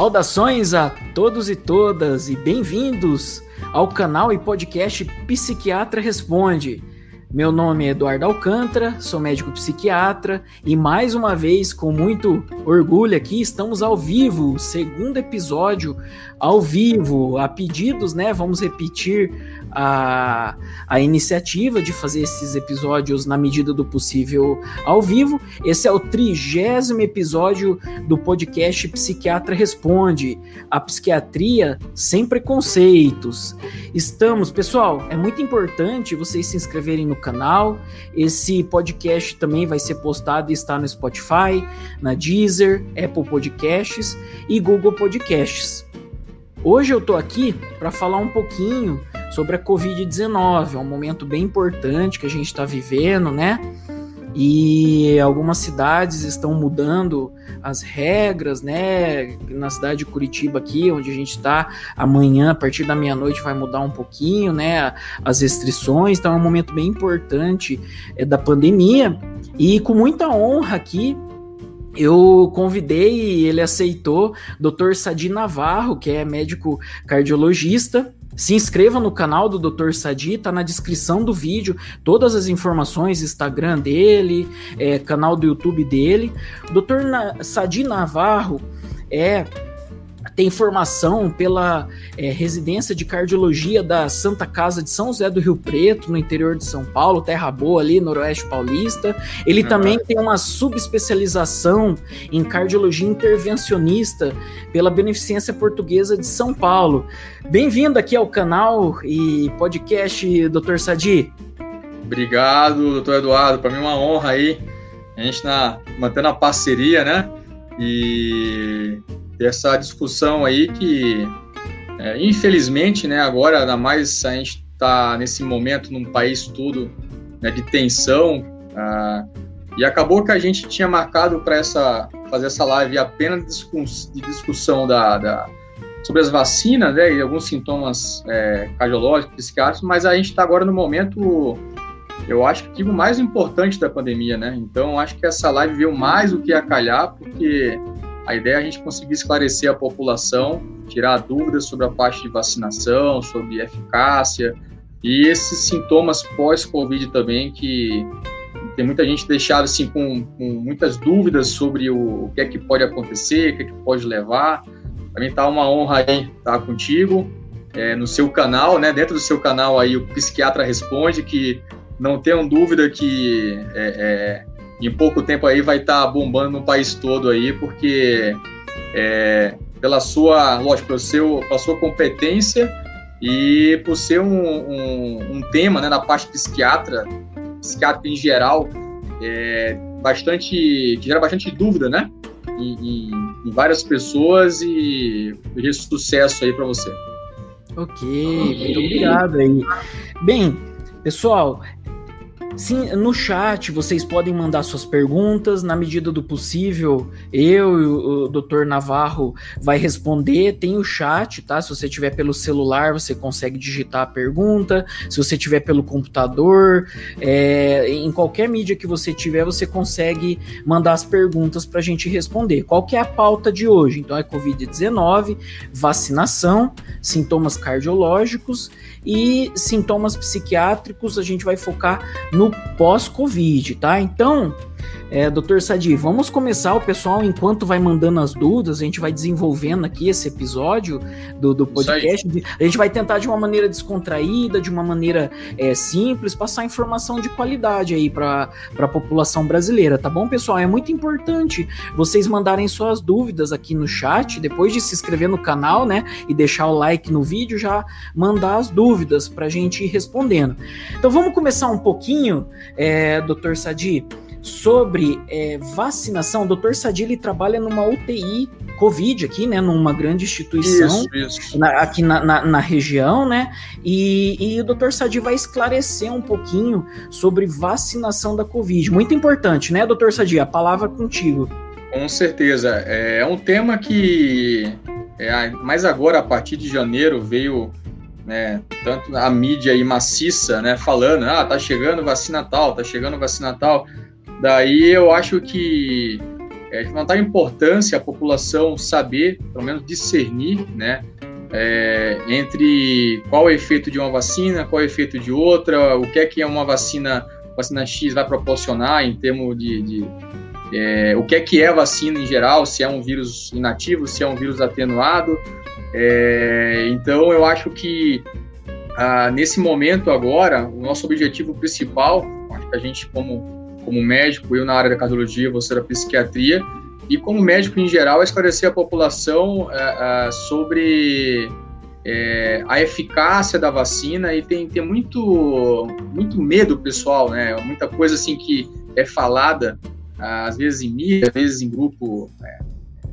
Saudações a todos e todas e bem-vindos ao canal e podcast Psiquiatra Responde. Meu nome é Eduardo Alcântara, sou médico psiquiatra e mais uma vez, com muito orgulho aqui, estamos ao vivo, segundo episódio ao vivo, a pedidos, né? Vamos repetir a, a iniciativa de fazer esses episódios na medida do possível ao vivo. Esse é o trigésimo episódio do podcast Psiquiatra Responde, a psiquiatria sem preconceitos. Estamos, pessoal, é muito importante vocês se inscreverem no canal. Esse podcast também vai ser postado e está no Spotify, na Deezer, Apple Podcasts e Google Podcasts. Hoje eu tô aqui para falar um pouquinho sobre a Covid-19. É um momento bem importante que a gente está vivendo, né? E algumas cidades estão mudando as regras, né? Na cidade de Curitiba aqui, onde a gente está, amanhã, a partir da meia-noite, vai mudar um pouquinho, né? As restrições. Então é um momento bem importante é, da pandemia. E com muita honra aqui, eu convidei e ele aceitou Dr. Sadi Navarro, que é médico cardiologista. Se inscreva no canal do Dr. Sadi, tá na descrição do vídeo, todas as informações, Instagram dele, é, canal do YouTube dele. Dr. Na Sadi Navarro é tem formação pela é, residência de cardiologia da Santa Casa de São José do Rio Preto, no interior de São Paulo, Terra Boa, ali, Noroeste Paulista. Ele uhum. também tem uma subespecialização em cardiologia intervencionista pela Beneficência Portuguesa de São Paulo. Bem-vindo aqui ao canal e podcast, Dr. Sadi. Obrigado, doutor Eduardo. Para mim é uma honra aí. A gente na, mantendo a parceria, né? E dessa discussão aí que, é, infelizmente, né, agora, ainda mais a gente está nesse momento num país todo né, de tensão, ah, e acabou que a gente tinha marcado para essa fazer essa live apenas de discussão da, da sobre as vacinas né, e alguns sintomas é, cardiológicos, psiquiátricos, mas a gente está agora no momento, eu acho que o mais importante da pandemia, né? Então, acho que essa live veio mais do que a calhar, porque a ideia é a gente conseguir esclarecer a população, tirar dúvidas sobre a parte de vacinação, sobre eficácia e esses sintomas pós-Covid também que tem muita gente deixada assim com, com, muitas dúvidas sobre o, o, que é que pode acontecer, o que é que pode levar. Para mim tá uma honra aí estar contigo é, no seu canal, né? Dentro do seu canal aí o psiquiatra responde que não tenham dúvida que é, é, em pouco tempo aí vai estar tá bombando no país todo aí, porque é, pela sua, lógico, pelo seu, pela sua competência e por ser um, um, um tema, né, na parte psiquiatra, psiquiatra em geral, é, bastante, que gera bastante dúvida, né, em, em, em várias pessoas e desejo sucesso aí para você. Ok, muito obrigado aí. Bem, pessoal, Sim, no chat vocês podem mandar suas perguntas. Na medida do possível, eu e o, Dr. Navarro vai responder. Tem o chat, tá? Se você tiver pelo celular, você consegue digitar a pergunta. Se você tiver pelo computador, é, em qualquer mídia que você tiver, você consegue mandar as perguntas para a gente responder. Qual que é a pauta de hoje? Então é Covid-19, vacinação, sintomas cardiológicos e sintomas psiquiátricos. A gente vai focar no pós-Covid, tá? Então, é, doutor Sadi, vamos começar o pessoal, enquanto vai mandando as dúvidas, a gente vai desenvolvendo aqui esse episódio do, do podcast. A gente vai tentar de uma maneira descontraída, de uma maneira é, simples, passar informação de qualidade aí para a população brasileira, tá bom, pessoal? É muito importante vocês mandarem suas dúvidas aqui no chat, depois de se inscrever no canal, né, e deixar o like no vídeo, já mandar as dúvidas para a gente ir respondendo. Então vamos começar um pouquinho, é, doutor Sadi sobre é, vacinação. O Dr. Sadili trabalha numa UTI Covid aqui, né? Numa grande instituição isso, isso. Na, aqui na, na, na, região, né? E, e o Dr. Sadi vai esclarecer um pouquinho sobre vacinação da Covid. Muito importante, né, Dr. Sadi? A palavra contigo. Com certeza. É um tema que, é, mais agora, a partir de janeiro, veio né, tanto a mídia aí maciça, né, falando, ah, tá chegando vacina tal, tá chegando vacina tal. Daí eu acho que é, de fundamental importância a população saber, pelo menos discernir, né, é, entre qual é o efeito de uma vacina, qual é o efeito de outra, o que é que é uma vacina, vacina X vai proporcionar em termos de, de é, o que é que é vacina em geral, se é um vírus inativo, se é um vírus atenuado. É, então, eu acho que ah, nesse momento agora, o nosso objetivo principal, acho que a gente como, como médico, eu na área da cardiologia, você da psiquiatria, e como médico em geral, é esclarecer a população é, é, sobre é, a eficácia da vacina e tem, tem muito, muito medo pessoal, né? Muita coisa assim que é falada, às vezes em mídia, às vezes em grupo, é,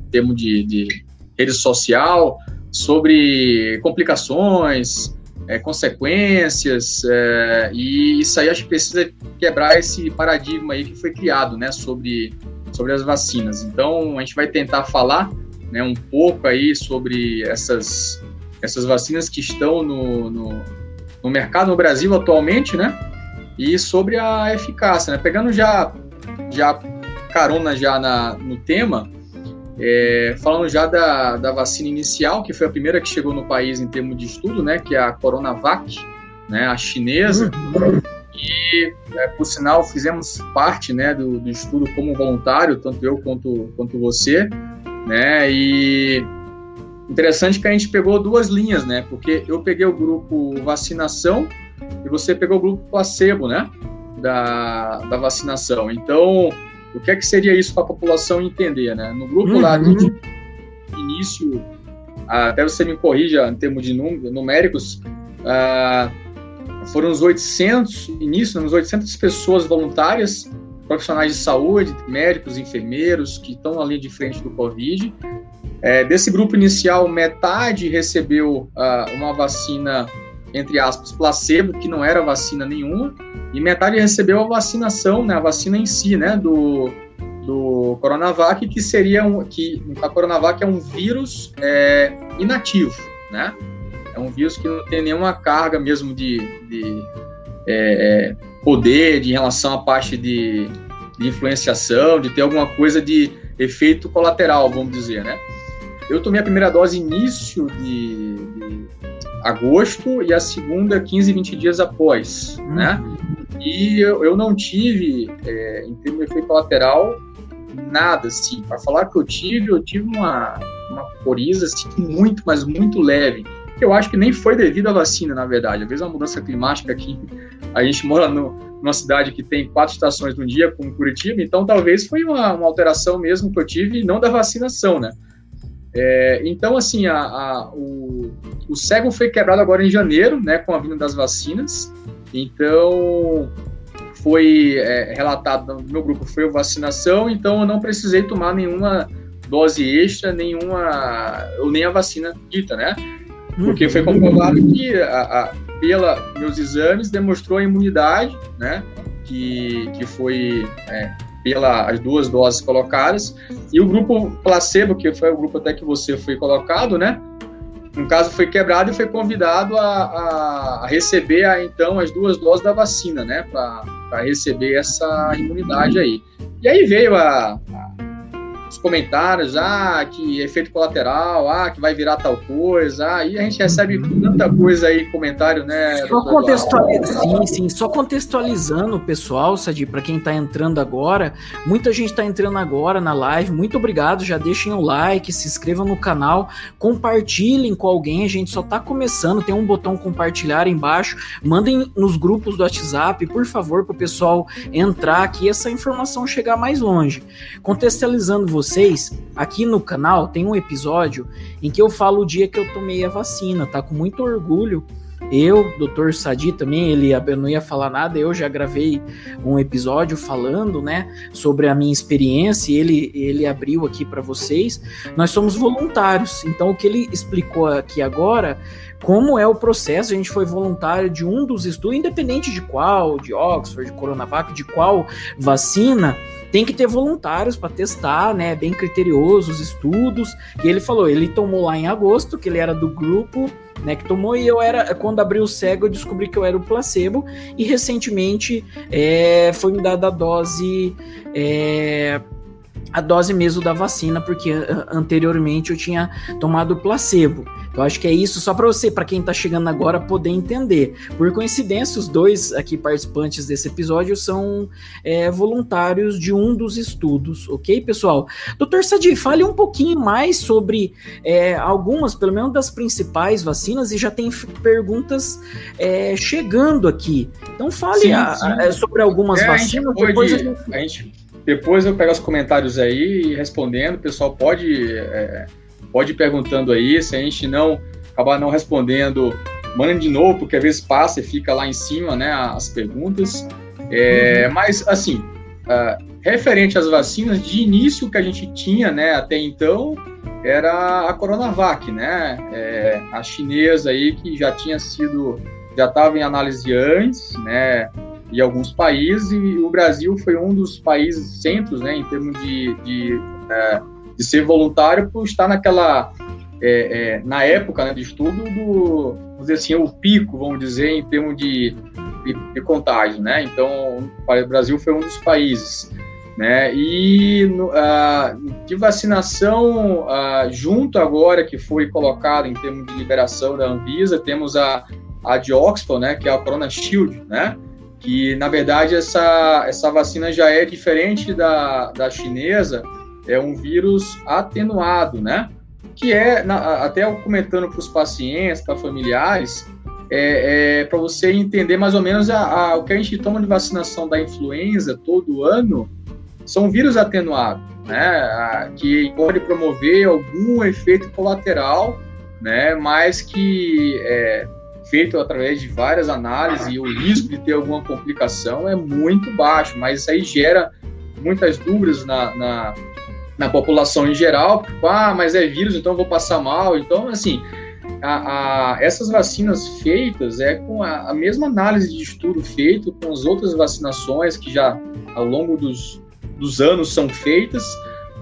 em termos de, de rede social, sobre complicações, é, consequências, é, e isso aí acho que precisa quebrar esse paradigma aí que foi criado, né, sobre sobre as vacinas. Então, a gente vai tentar falar né, um pouco aí sobre essas, essas vacinas que estão no, no, no mercado no Brasil atualmente, né? E sobre a eficácia, né? Pegando já, já carona já na, no tema, é, falando já da, da vacina inicial, que foi a primeira que chegou no país em termos de estudo, né? Que é a Coronavac, né? A chinesa. E, é, por sinal, fizemos parte né, do, do, estudo como voluntário, tanto eu quanto, quanto você. Né, e interessante que a gente pegou duas linhas, né? Porque eu peguei o grupo vacinação e você pegou o grupo placebo, né? Da, da vacinação. Então, o que é que seria isso para a população entender, né? No grupo uhum. lá de início, até você me corrija em termos de numéricos, uh, foram os 800, início, uns 800 pessoas voluntárias, profissionais de saúde, médicos, enfermeiros, que estão linha de frente do Covid. É, desse grupo inicial, metade recebeu uh, uma vacina, entre aspas, placebo, que não era vacina nenhuma, e metade recebeu a vacinação, né, a vacina em si, né, do, do Coronavac, que seria um, que a Coronavac é um vírus é, inativo, né? É um vírus que não tem nenhuma carga mesmo de, de é, é, poder de, em relação à parte de, de influenciação, de ter alguma coisa de efeito colateral, vamos dizer, né? Eu tomei a primeira dose início de, de agosto e a segunda 15, 20 dias após, uhum. né? E eu, eu não tive, é, em termos de efeito colateral, nada, assim. Para falar que eu tive, eu tive uma, uma coriza, assim, muito, mas muito leve eu acho que nem foi devido à vacina, na verdade. Às vezes a mudança climática aqui, a gente mora no, numa cidade que tem quatro estações no dia, como Curitiba, então talvez foi uma, uma alteração mesmo que eu tive, não da vacinação, né? É, então, assim, a, a, o, o cego foi quebrado agora em janeiro, né, com a vinda das vacinas. Então, foi é, relatado no meu grupo foi vacinação, então eu não precisei tomar nenhuma dose extra, nenhuma ou nem a vacina dita, né? Porque foi comprovado que, a, a, pela meus exames, demonstrou a imunidade, né? Que, que foi é, pelas duas doses colocadas. E o grupo placebo, que foi o grupo até que você foi colocado, né? No caso, foi quebrado e foi convidado a, a, receber, a, então, as duas doses da vacina, né? Para receber essa imunidade aí. E aí veio a os comentários, ah, que efeito colateral, ah, que vai virar tal coisa, ah, e a gente recebe tanta coisa aí, comentário, né? Só contextualizando, sim, sim, só contextualizando o pessoal, Sadi, para quem tá entrando agora, muita gente tá entrando agora na live, muito obrigado, já deixem o like, se inscrevam no canal, compartilhem com alguém, a gente só tá começando, tem um botão compartilhar embaixo, mandem nos grupos do WhatsApp, por favor, pro pessoal entrar aqui e essa informação chegar mais longe. Contextualizando vocês, aqui no canal tem um episódio em que eu falo o dia que eu tomei a vacina, tá? Com muito orgulho. Eu, Dr. Sadi também, ele não ia falar nada, eu já gravei um episódio falando, né, sobre a minha experiência, e ele ele abriu aqui para vocês. Nós somos voluntários, então o que ele explicou aqui agora como é o processo. A gente foi voluntário de um dos estudos, independente de qual, de Oxford, de Coronavac, de qual vacina tem que ter voluntários para testar, né? Bem criterioso os estudos. E ele falou, ele tomou lá em agosto, que ele era do grupo, né? Que tomou e eu era, quando abri o cego, eu descobri que eu era o placebo. E recentemente é, foi me dada a dose. É, a dose mesmo da vacina, porque anteriormente eu tinha tomado placebo. Eu acho que é isso só para você, para quem está chegando agora, poder entender. Por coincidência, os dois aqui participantes desse episódio são é, voluntários de um dos estudos, ok, pessoal? Doutor Sadi, fale um pouquinho mais sobre é, algumas, pelo menos das principais vacinas, e já tem perguntas é, chegando aqui. Então fale sim, a, sim. A, sobre algumas vacinas. A gente, pode, a gente... a gente depois eu pego os comentários aí e respondendo. O pessoal pode, é, pode ir perguntando aí. Se a gente não acabar não respondendo, manda de novo, porque às vezes passa e fica lá em cima, né, as perguntas. É, uhum. Mas, assim, uh, referente às vacinas, de início que a gente tinha, né, até então, era a Coronavac, né, é, a chinesa aí que já tinha sido, já estava em análise antes, né, e alguns países, e o Brasil foi um dos países centros, né, em termos de, de, é, de ser voluntário, por estar naquela, é, é, na época né, de estudo do, vamos dizer assim, o pico, vamos dizer, em termos de, de, de contágio, né, então o Brasil foi um dos países, né, e de vacinação, junto agora que foi colocado em termos de liberação da Anvisa, temos a, a de Oxford, né, que é a Corona Shield, né, que na verdade essa, essa vacina já é diferente da, da chinesa, é um vírus atenuado, né? Que é, na, até comentando para os pacientes, para familiares, é, é para você entender mais ou menos a, a, o que a gente toma de vacinação da influenza todo ano, são vírus atenuados, né? A, que pode promover algum efeito colateral, né? Mas que é, feito através de várias análises e o risco de ter alguma complicação é muito baixo, mas isso aí gera muitas dúvidas na, na, na população em geral, porque, ah, mas é vírus, então vou passar mal. Então, assim, a, a, essas vacinas feitas é com a, a, mesma análise de estudo feito com as outras vacinações que já ao longo dos, dos anos são feitas.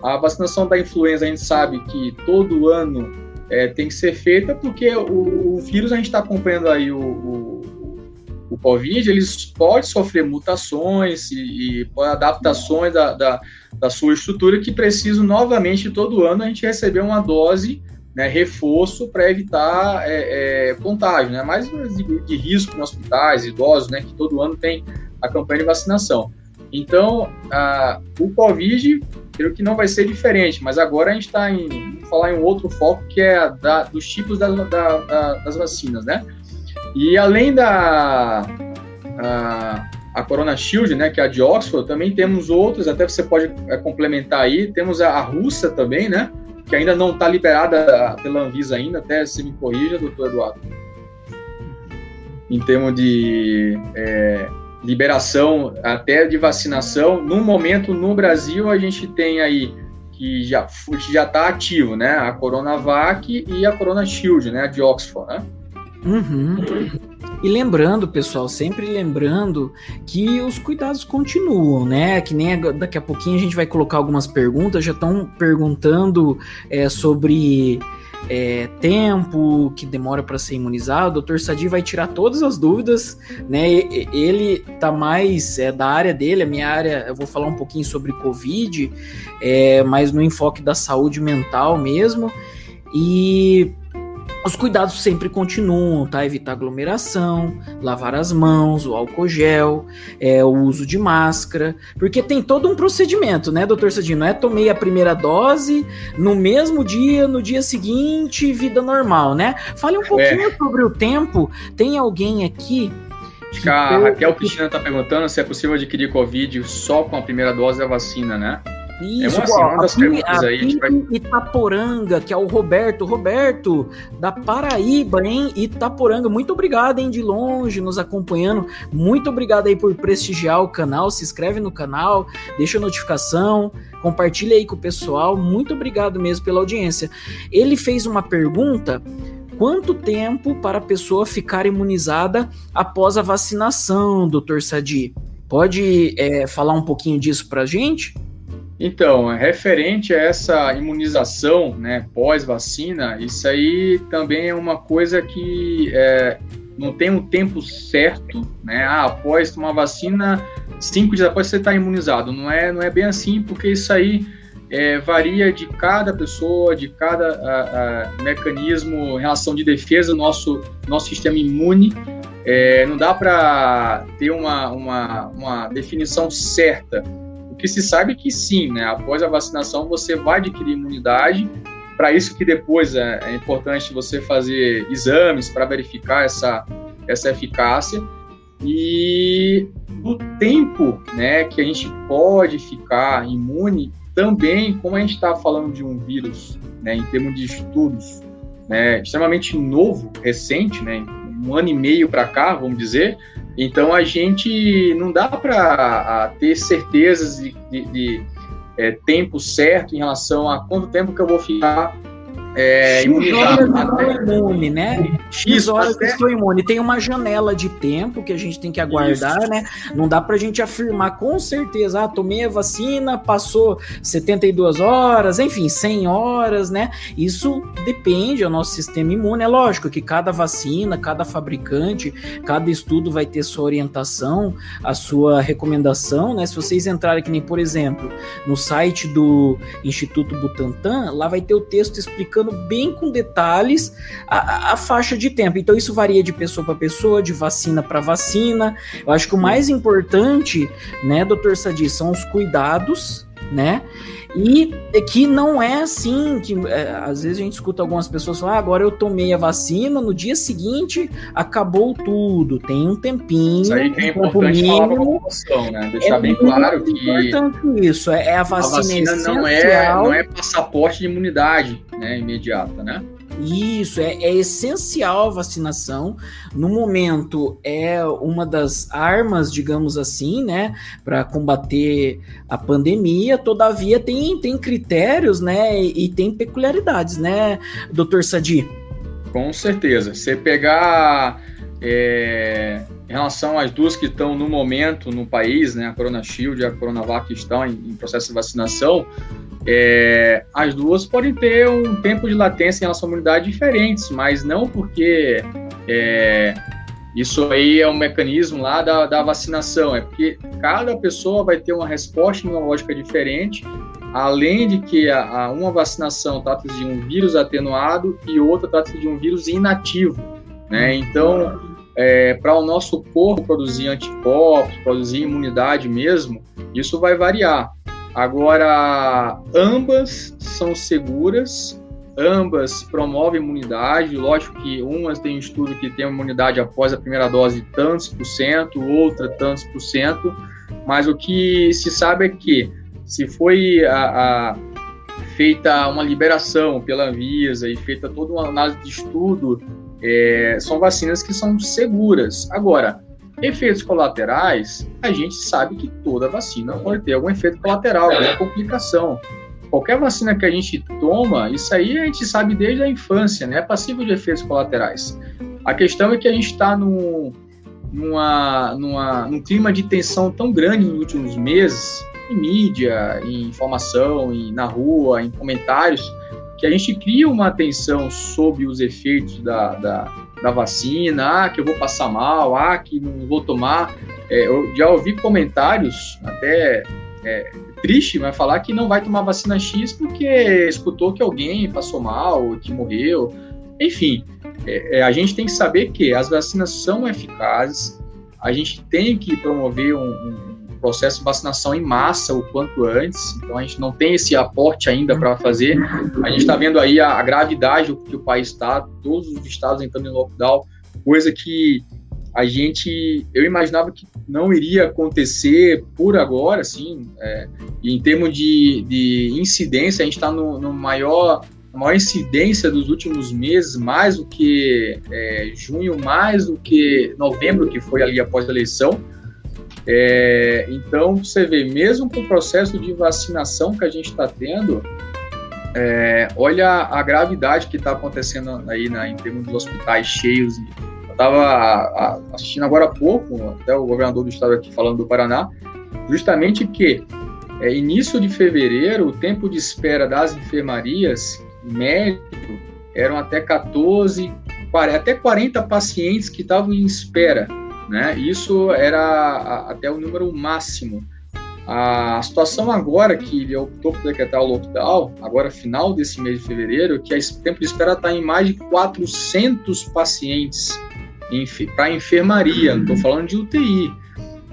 A vacinação da influenza a gente sabe que todo ano é, tem que ser feita porque o, o vírus, a gente está acompanhando aí o, o, o, Covid, eles pode sofrer mutações e, e adaptações da, da, da, sua estrutura que precisam novamente, todo ano, a gente receber uma dose, né, reforço para evitar é, é, contágio, né, mais de, de risco em hospitais, idosos, né, que todo ano tem a campanha de vacinação. Então, a, o Covid, creio que não vai ser diferente, mas agora a gente está em falar em um outro foco que é da, dos tipos da, da, das vacinas, né? E além da a, a, Corona Shield, né, que é a de Oxford, também temos outras, até você pode é, complementar aí, temos a, a russa também, né, que ainda não está liberada pela Anvisa ainda, até se me corrija, doutor Eduardo. Em termos de é, liberação até de vacinação. No momento, no Brasil, a gente tem aí que já já está ativo, né? A Coronavac e a Corona Shield, né? De Oxford, né? Uhum. E lembrando, pessoal, sempre lembrando que os cuidados continuam, né? Que nem daqui a pouquinho a gente vai colocar algumas perguntas, já estão perguntando é, sobre é, tempo que demora para ser imunizado, o Dr. Sadi vai tirar todas as dúvidas, né? Ele tá mais é, da área dele, a minha área, eu vou falar um pouquinho sobre Covid, é, mas no enfoque da saúde mental mesmo. E os cuidados sempre continuam, tá? Evitar aglomeração, lavar as mãos, o álcool gel, é, o uso de máscara, porque tem todo um procedimento, né, doutor Sadino? Não é tomei a primeira dose no mesmo dia, no dia seguinte, vida normal, né? Fale um é. pouquinho é. sobre o tempo. Tem alguém aqui Acho que a Raquel Cristina está perguntando se é possível adquirir Covid só com a primeira dose da vacina, né? Isso, é uma, das perguntas aí. Vai... Itaporanga, que é o Roberto. Roberto, da Paraíba, hein? Itaporanga. Muito obrigado, hein? De longe, nos acompanhando. Muito obrigado aí por prestigiar o canal. Se inscreve no canal, deixa a notificação, compartilha aí com o pessoal. Muito obrigado mesmo pela audiência. Ele fez uma pergunta quanto tempo para a pessoa ficar imunizada após a vacinação, doutor Sadi? Pode é, falar um pouquinho disso para a gente? Então, referente a essa imunização né, pós-vacina, isso aí também é uma coisa que é, não tem um tempo certo, né? Ah, após tomar vacina, cinco dias após você está imunizado. Não é, não é bem assim, porque isso aí é, varia de cada pessoa, de cada a, a, mecanismo, relação de defesa nosso, nosso sistema imune. É, não dá para ter uma, uma, uma definição certa. Que se sabe que sim, né, após a vacinação você vai adquirir imunidade. Para isso que depois é, é importante você fazer exames para verificar essa, essa eficácia. E o tempo né, que a gente pode ficar imune também, como a gente está falando de um vírus, né, em termos de estudos, né, extremamente novo, recente, né, um ano e meio para cá, vamos dizer, então a gente não dá para ter certezas de, de, de é, tempo certo em relação a quanto tempo que eu vou ficar é, imunizado. Até... imune, né? X Isso, horas até... estou imune. Tem uma janela de tempo que a gente tem que aguardar, Isso. né? Não dá pra gente afirmar com certeza, ah, tomei a vacina, passou 72 horas, enfim, 100 horas, né? Isso depende do nosso sistema imune. É lógico que cada vacina, cada fabricante, cada estudo vai ter sua orientação, a sua recomendação, né? Se vocês entrarem aqui nem, por exemplo, no site do Instituto Butantan, lá vai ter o texto explicando explicando bem com detalhes a, a faixa de tempo. Então isso varia de pessoa para pessoa, de vacina para vacina. Eu acho que o mais importante, né, doutor Sadi, são os cuidados, né? E é que não é assim, que é, às vezes a gente escuta algumas pessoas falar, ah, agora eu tomei a vacina, no dia seguinte acabou tudo, tem um tempinho. Isso aí que é importante mínimo, falar pra população, né? Deixar é bem claro que. importante isso, é, é a vacina, a vacina não, é, não é passaporte de imunidade né, imediata, né? Isso, é, é, essencial a vacinação. No momento, é uma das armas, digamos assim, né, para combater a pandemia. Todavia, tem, tem critérios, né, e, tem peculiaridades, né, doutor Sadi? Com certeza. Você pegar é, em relação às duas que estão no momento no país, né, a Corona Shield e a Coronavac estão em, em processo de vacinação, é, as duas podem ter um tempo de latência em relação à imunidade diferentes, mas não porque é, isso aí é um mecanismo lá da, da vacinação, é porque cada pessoa vai ter uma resposta imunológica diferente, além de que a, a uma vacinação trata de um vírus atenuado e outra trata de um vírus inativo, né? Então, é, para o nosso corpo produzir anticorpos, produzir imunidade mesmo, isso vai variar. Agora, ambas são seguras, ambas promovem imunidade. Lógico que umas tem um estudo que tem imunidade após a primeira dose tantos por cento, outra tantos por cento, mas o que se sabe é que se foi a, a feita uma liberação pela Anvisa e feita toda uma análise de estudo, é, são vacinas que são seguras. Agora, Efeitos colaterais, a gente sabe que toda vacina pode ter algum efeito colateral, alguma complicação. Qualquer vacina que a gente toma, isso aí a gente sabe desde a infância, né? É de efeitos colaterais. A questão é que a gente está num, numa, numa, num clima de tensão tão grande nos últimos meses, em mídia, em informação, em, na rua, em comentários, que a gente cria uma atenção sobre os efeitos da, da da vacina, ah, que eu vou passar mal, ah, que não vou tomar. É, eu já ouvi comentários até é, triste, mas falar que não vai tomar vacina X porque escutou que alguém passou mal, que morreu. Enfim, é, é, a gente tem que saber que as vacinas são eficazes, a gente tem que promover um, um processo de vacinação em massa o quanto antes. Então a gente não tem esse aporte ainda para fazer. A gente está vendo aí a, a, gravidade que o país está, todos os estados entrando em lockdown, coisa que a gente, eu imaginava que não iria acontecer por agora, assim, é, em termos de, de incidência, a gente está no, no maior maior incidência dos últimos meses, mais do que é, junho, mais do que novembro, que foi ali após a eleição. É, então, você vê, mesmo com o processo de vacinação que a gente está tendo, é, olha a gravidade que está acontecendo aí na, em termos dos hospitais cheios. Eu estava assistindo agora há pouco, até o governador do estado aqui falando do Paraná, justamente que é, início de fevereiro, o tempo de espera das enfermarias médico eram até 14, até 40 pacientes que estavam em espera né? Isso era até o número máximo. A situação agora que ele optou por decretar o lockdown, agora final desse mês de fevereiro, que o tempo de espera está em mais de 400 pacientes para enfermaria, não estou falando de UTI.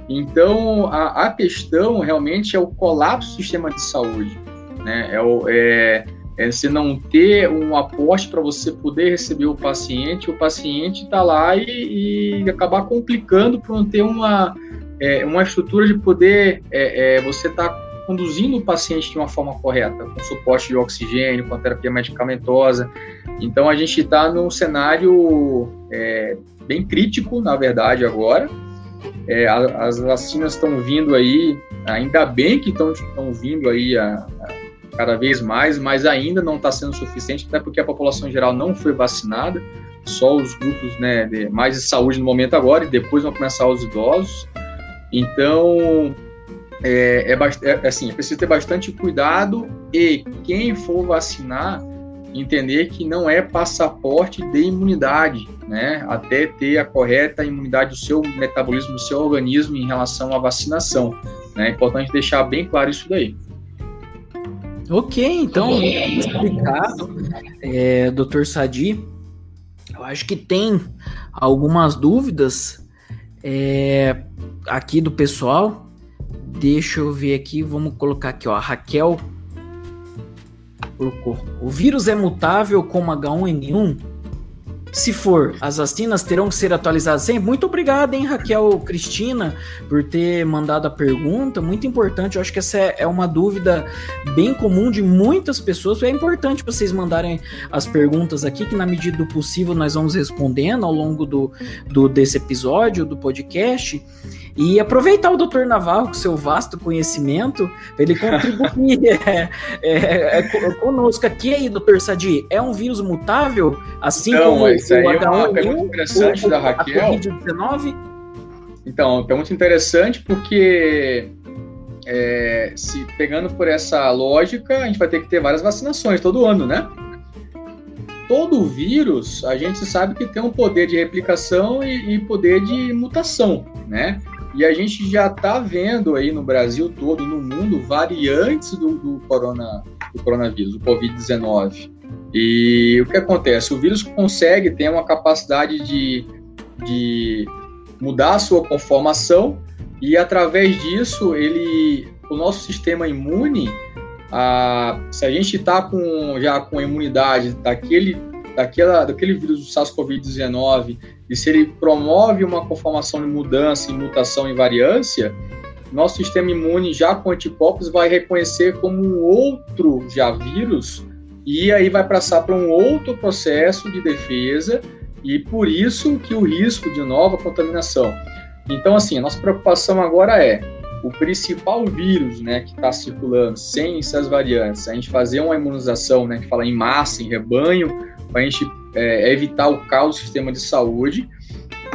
Então, a, a, questão realmente é o colapso do sistema de saúde. Né? É, o, é, é você não ter um aporte para você poder receber o paciente, o paciente está lá e, e, acabar complicando por não ter uma, é, uma estrutura de poder é, é você estar tá conduzindo o paciente de uma forma correta, com suporte de oxigênio, com terapia medicamentosa. Então a gente está num cenário é, bem crítico, na verdade, agora. É, as vacinas estão vindo aí, ainda bem que estão vindo aí a, a, cada vez mais, mas ainda não está sendo suficiente, até porque a população em geral não foi vacinada, só os grupos né, de, mais de saúde no momento agora, e depois vão começar os idosos. Então, é, é, é assim, é preciso ter bastante cuidado e quem for vacinar, entender que não é passaporte de imunidade, né? Até ter a correta imunidade do seu metabolismo, do seu organismo em relação à vacinação. Né? É importante deixar bem claro isso daí. Ok, então, explicado, é, doutor Sadi. Eu acho que tem algumas dúvidas é, aqui do pessoal. Deixa eu ver aqui, vamos colocar aqui, ó, a Raquel colocou. O vírus é mutável como H1N1? Se for, as vacinas terão que ser atualizadas sempre. Muito obrigado, hein, Raquel Cristina, por ter mandado a pergunta. Muito importante. Eu acho que essa é, é uma dúvida bem comum de muitas pessoas. É importante vocês mandarem as perguntas aqui, que na medida do possível nós vamos respondendo ao longo do, do desse episódio, do podcast. E aproveitar o Dr. Navarro com seu vasto conhecimento para ele contribuir é, é, é, conosco aqui aí, Dr. Sadi. É um vírus mutável, assim então, como isso aí é uma pergunta interessante o, da Raquel. Covid-19? Então, uma pergunta interessante porque é, se pegando por essa lógica, a gente vai ter que ter várias vacinações todo ano, né? Todo vírus, a gente sabe que tem um poder de replicação e, e poder de mutação, né? E a gente já está vendo aí no Brasil todo, no mundo, variantes do, do, corona, do coronavírus, do Covid-19. E o que acontece? O vírus consegue ter uma capacidade de, de mudar a sua conformação e através disso ele, o nosso sistema imune, a, se a gente está com, já com a imunidade daquele, daquela, daquele vírus do SARS-CoV-19 e se ele promove uma conformação de mudança, em mutação e variância, nosso sistema imune já com anticorpos vai reconhecer como um outro já vírus e aí vai passar para um outro processo de defesa e por isso que o risco de nova contaminação. Então, assim, a nossa preocupação agora é o principal vírus, né, que está circulando sem essas variantes, a gente fazer uma imunização, né, que fala em massa, em rebanho, para a gente é, evitar o caos do sistema de saúde.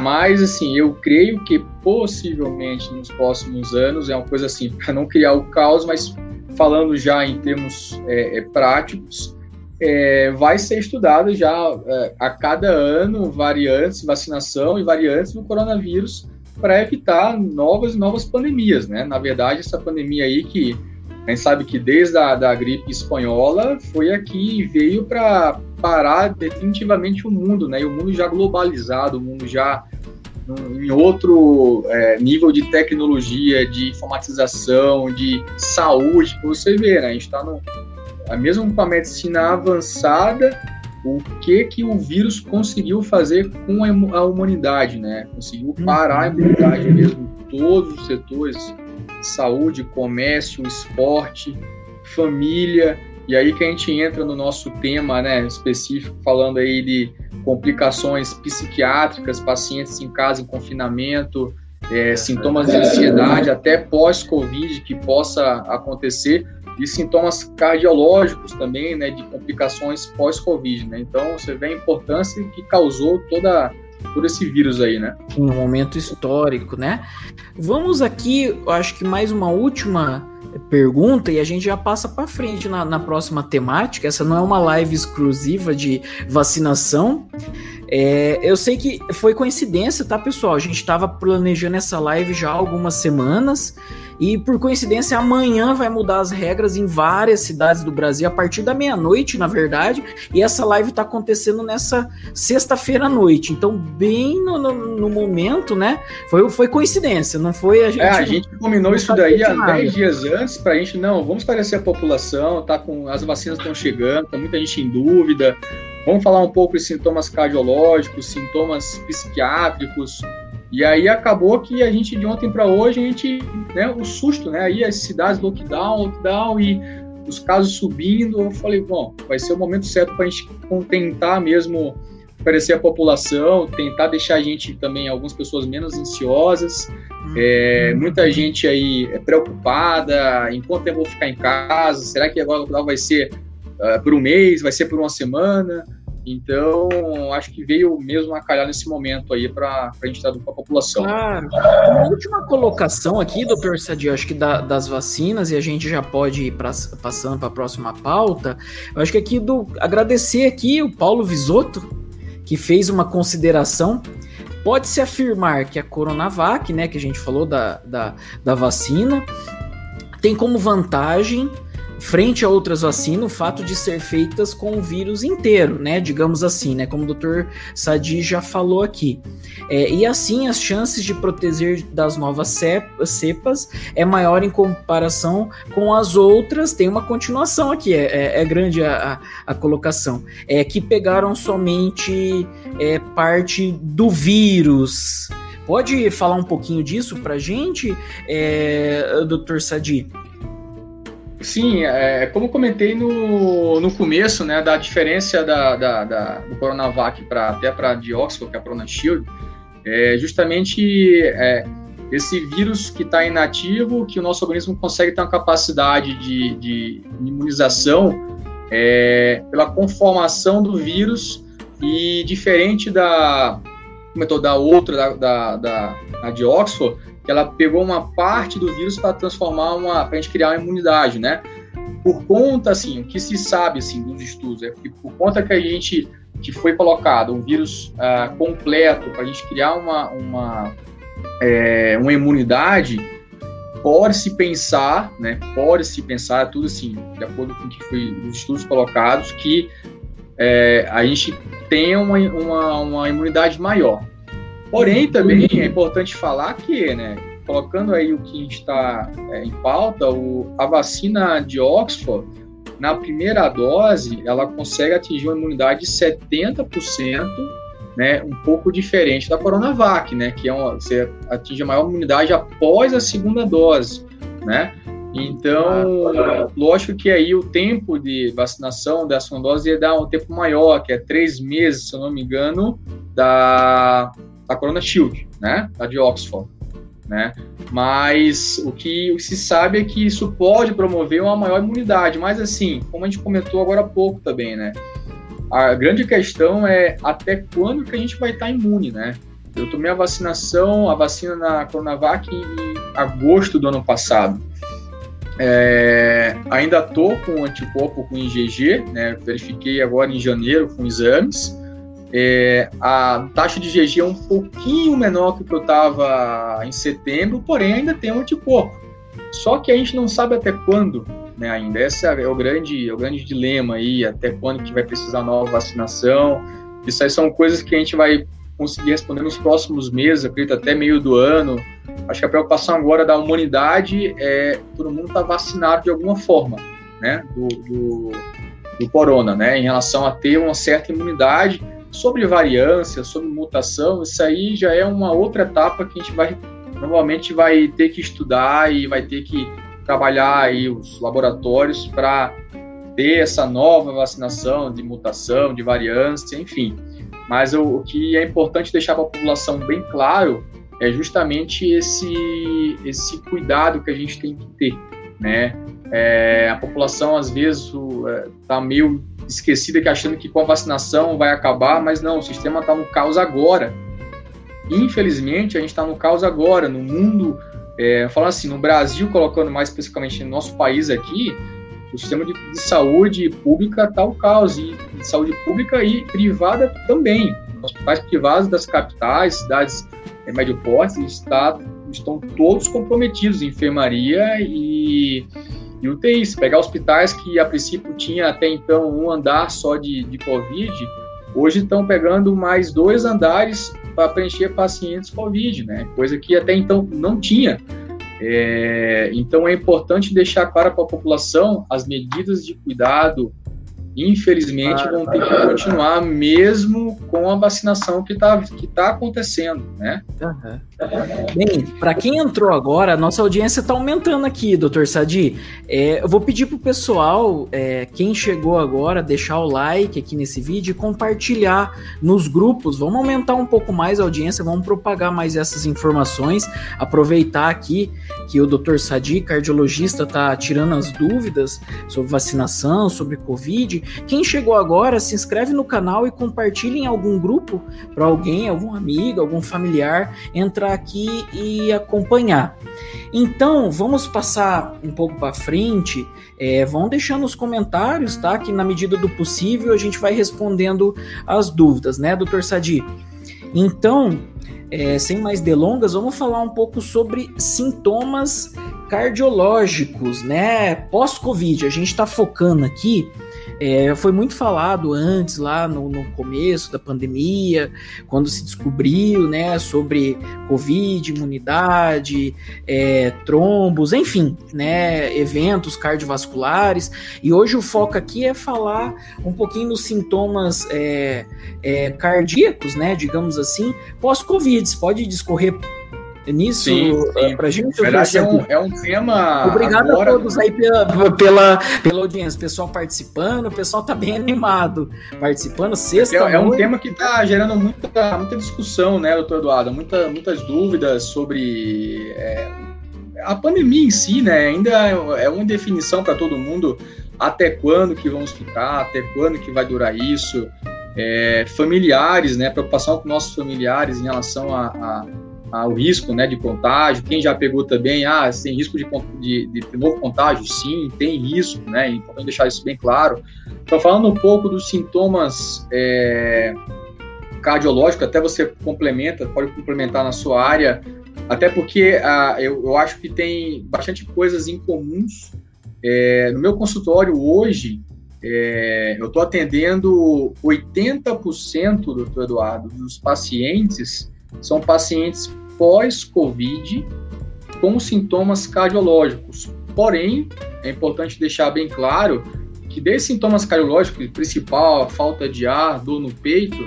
Mas, assim, eu creio que possivelmente nos próximos anos, é uma coisa assim, para não criar o caos, mas falando já em termos é, é, práticos, é, vai ser estudado já é, a cada ano variantes, vacinação e variantes do coronavírus para evitar novas novas pandemias, né? Na verdade, essa pandemia aí que a gente sabe que desde a da gripe espanhola foi aqui e veio para parar definitivamente o mundo, né? E o mundo já globalizado, o mundo já em outro é, nível de tecnologia, de informatização, de saúde, que você vê, né? A gente está no mesmo com a medicina avançada, o que que o vírus conseguiu fazer com a humanidade, né? Conseguiu parar a imunidade mesmo, todos os setores, saúde, comércio, esporte, família, e aí que a gente entra no nosso tema, né, específico, falando aí de complicações psiquiátricas, pacientes em casa em confinamento, é, sintomas de ansiedade, até pós-Covid que possa acontecer, e sintomas cardiológicos também, né, de complicações pós-Covid, né? Então você vê a importância que causou toda todo esse vírus aí, né? Um momento histórico, né? Vamos aqui, eu acho que mais uma última pergunta e a gente já passa para frente na, na, próxima temática. Essa não é uma live exclusiva de vacinação. É, eu sei que foi coincidência, tá, pessoal? A gente estava planejando essa live já há algumas semanas e por coincidência, amanhã vai mudar as regras em várias cidades do Brasil, a partir da meia-noite, na verdade. E essa live está acontecendo nessa sexta-feira à noite. Então, bem no, no, no, momento, né? Foi, foi coincidência, não foi a gente. É, a gente combinou isso daí há 10 dias antes para a gente, não, vamos esclarecer a população, tá com as vacinas estão chegando, tá muita gente em dúvida. Vamos falar um pouco de sintomas cardiológicos, sintomas psiquiátricos, e aí acabou que a gente, de ontem para hoje, a gente, né, o susto, né? Aí as cidades lockdown, lockdown e os casos subindo. Eu falei, bom, vai ser o momento certo para a gente tentar mesmo oferecer à população, tentar deixar a gente também, algumas pessoas menos ansiosas. É, muita gente aí é preocupada, em quanto tempo eu vou ficar em casa? Será que agora o lockdown vai ser uh, por um mês, vai ser por uma semana? Então, acho que veio mesmo a calhar nesse momento aí para a gente traduzir para a população. Claro. Uma última colocação aqui, doutor Sadio, acho que da, das vacinas, e a gente já pode ir pra, passando para a próxima pauta. Eu acho que aqui do agradecer aqui o Paulo Visotto, que fez uma consideração. Pode-se afirmar que a Coronavac, né, que a gente falou da, da, da vacina, tem como vantagem frente a outras vacinas, o fato de ser feitas com o vírus inteiro, né? Digamos assim, né? Como o Dr. Sadi já falou aqui. É, e assim, as chances de proteger das novas cepas é maior em comparação com as outras. Tem uma continuação aqui, é, é, é grande a, a, a, colocação. É que pegaram somente é, parte do vírus. Pode falar um pouquinho disso pra gente, é, Dr. Sadi? Sim, é, como comentei no, no começo, né, da diferença da, da, da do Coronavac para até para a de Oxford, que é a Corona Shield, é justamente é, esse vírus que está inativo, que o nosso organismo consegue ter uma capacidade de, de imunização é, pela conformação do vírus e diferente da, como da outra, da, da, da, da de Oxford, que ela pegou uma parte do vírus para transformar uma, para a gente criar uma imunidade, né? Por conta, assim, o que se sabe, assim, dos estudos, é que por conta que a gente, que foi colocado um vírus uh, completo para a gente criar uma, uma, é, uma imunidade, pode-se pensar, né, pode-se pensar, tudo assim, de acordo com o que foi os estudos colocados, que é, a gente tenha uma, uma, uma imunidade maior. Porém, também é importante falar que, né, colocando aí o que está é, em pauta, o, a vacina de Oxford, na primeira dose, ela consegue atingir uma imunidade de 70%, né, um pouco diferente da Coronavac, né, que é uma, você atinge a maior imunidade após a segunda dose, né? Então, lógico que aí o tempo de vacinação da segunda dose ia dar um tempo maior, que é três meses, se eu não me engano, da, da Corona Shield, né, da de Oxford, né, mas o que se sabe é que isso pode promover uma maior imunidade, mas assim, como a gente comentou agora há pouco também, né, a grande questão é até quando que a gente vai estar imune, né, eu tomei a vacinação, a vacina na Coronavac em agosto do ano passado, é, ainda estou com anticorpo com IgG, né, verifiquei agora em janeiro com exames, é, a taxa de GG é um pouquinho menor que o que eu estava em setembro, porém ainda tem um anticorpo. Só que a gente não sabe até quando né, ainda. Esse é o grande, é o grande dilema aí, até quando que vai precisar nova vacinação. Isso aí são coisas que a gente vai conseguir responder nos próximos meses, acredito até meio do ano. Acho que a preocupação agora da humanidade é todo mundo tá vacinado de alguma forma, né, do, do, do corona, né, em relação a ter uma certa imunidade Sobre variância, sobre mutação, isso aí já é uma outra etapa que a gente vai normalmente vai ter que estudar e vai ter que trabalhar aí os laboratórios para ter essa nova vacinação de mutação, de variância, enfim. Mas o, o que é importante deixar para a população bem claro é justamente esse esse cuidado que a gente tem que ter, né? É, a população às vezes está é, meio esquecida que achando que com a vacinação vai acabar, mas não, o sistema está no caos agora. Infelizmente, a gente está no caos agora, no mundo, é, falando assim, no Brasil, colocando mais especificamente no nosso país aqui, o sistema de, de saúde pública está o caos, e de saúde pública e privada também. hospitais privados das capitais, cidades é, médio porte, está, estão todos comprometidos, enfermaria e, e UTI. Se pegar hospitais que a princípio tinha até então um andar só de, de Covid, hoje estão pegando mais dois andares para preencher pacientes Covid, né? Coisa que até então não tinha. É, então é importante deixar claro para a população as medidas de cuidado infelizmente vão ter que continuar mesmo com a vacinação que está que tá acontecendo, né? Uhum. Bem, para quem entrou agora, a nossa audiência está aumentando aqui, doutor Sadi. É, eu vou pedir para o pessoal, é, quem chegou agora, deixar o like aqui nesse vídeo e compartilhar nos grupos. Vamos aumentar um pouco mais a audiência, vamos propagar mais essas informações. Aproveitar aqui que o doutor Sadi, cardiologista, está tirando as dúvidas sobre vacinação, sobre Covid. Quem chegou agora, se inscreve no canal e compartilha em algum grupo para alguém, algum amigo, algum familiar entrar aqui e acompanhar. Então, vamos passar um pouco para frente. É, vão deixando os comentários, tá? Que na medida do possível a gente vai respondendo as dúvidas, né, doutor Sadi? Então, é, sem mais delongas, vamos falar um pouco sobre sintomas cardiológicos, né? Pós-Covid. A gente está focando aqui é, foi muito falado antes, lá no, no, começo da pandemia, quando se descobriu né, sobre Covid, imunidade, é, trombos, enfim, né, eventos cardiovasculares. E hoje o foco aqui é falar um pouquinho dos sintomas é, é cardíacos, né, digamos assim, pós-Covid. Pode discorrer nisso sim, sim. pra gente. verdade, é um, é um tema. Obrigado agora, a todos aí pela, pela, pela audiência, o pessoal participando, o pessoal tá bem animado participando. Sexta. É, é um tema que tá gerando muita, muita discussão, né, doutor Eduardo? Muita, muitas dúvidas sobre é, a pandemia em si, né? Ainda é uma definição para todo mundo até quando que vamos ficar, até quando que vai durar isso. É, familiares, né? Preocupação com nossos familiares em relação a, a ao risco né, de contágio. Quem já pegou também, ah, tem risco de, de, de novo contágio? Sim, tem risco, né? Importante deixar isso bem claro. Então, falando um pouco dos sintomas é, cardiológicos, até você complementa, pode complementar na sua área, até porque ah, eu, eu acho que tem bastante coisas incomuns. É, no meu consultório hoje, é, eu estou atendendo 80%, doutor Eduardo, dos pacientes são pacientes pós-Covid com sintomas cardiológicos. Porém, é importante deixar bem claro que desses sintomas cardiológicos, principal, a falta de ar, dor no peito,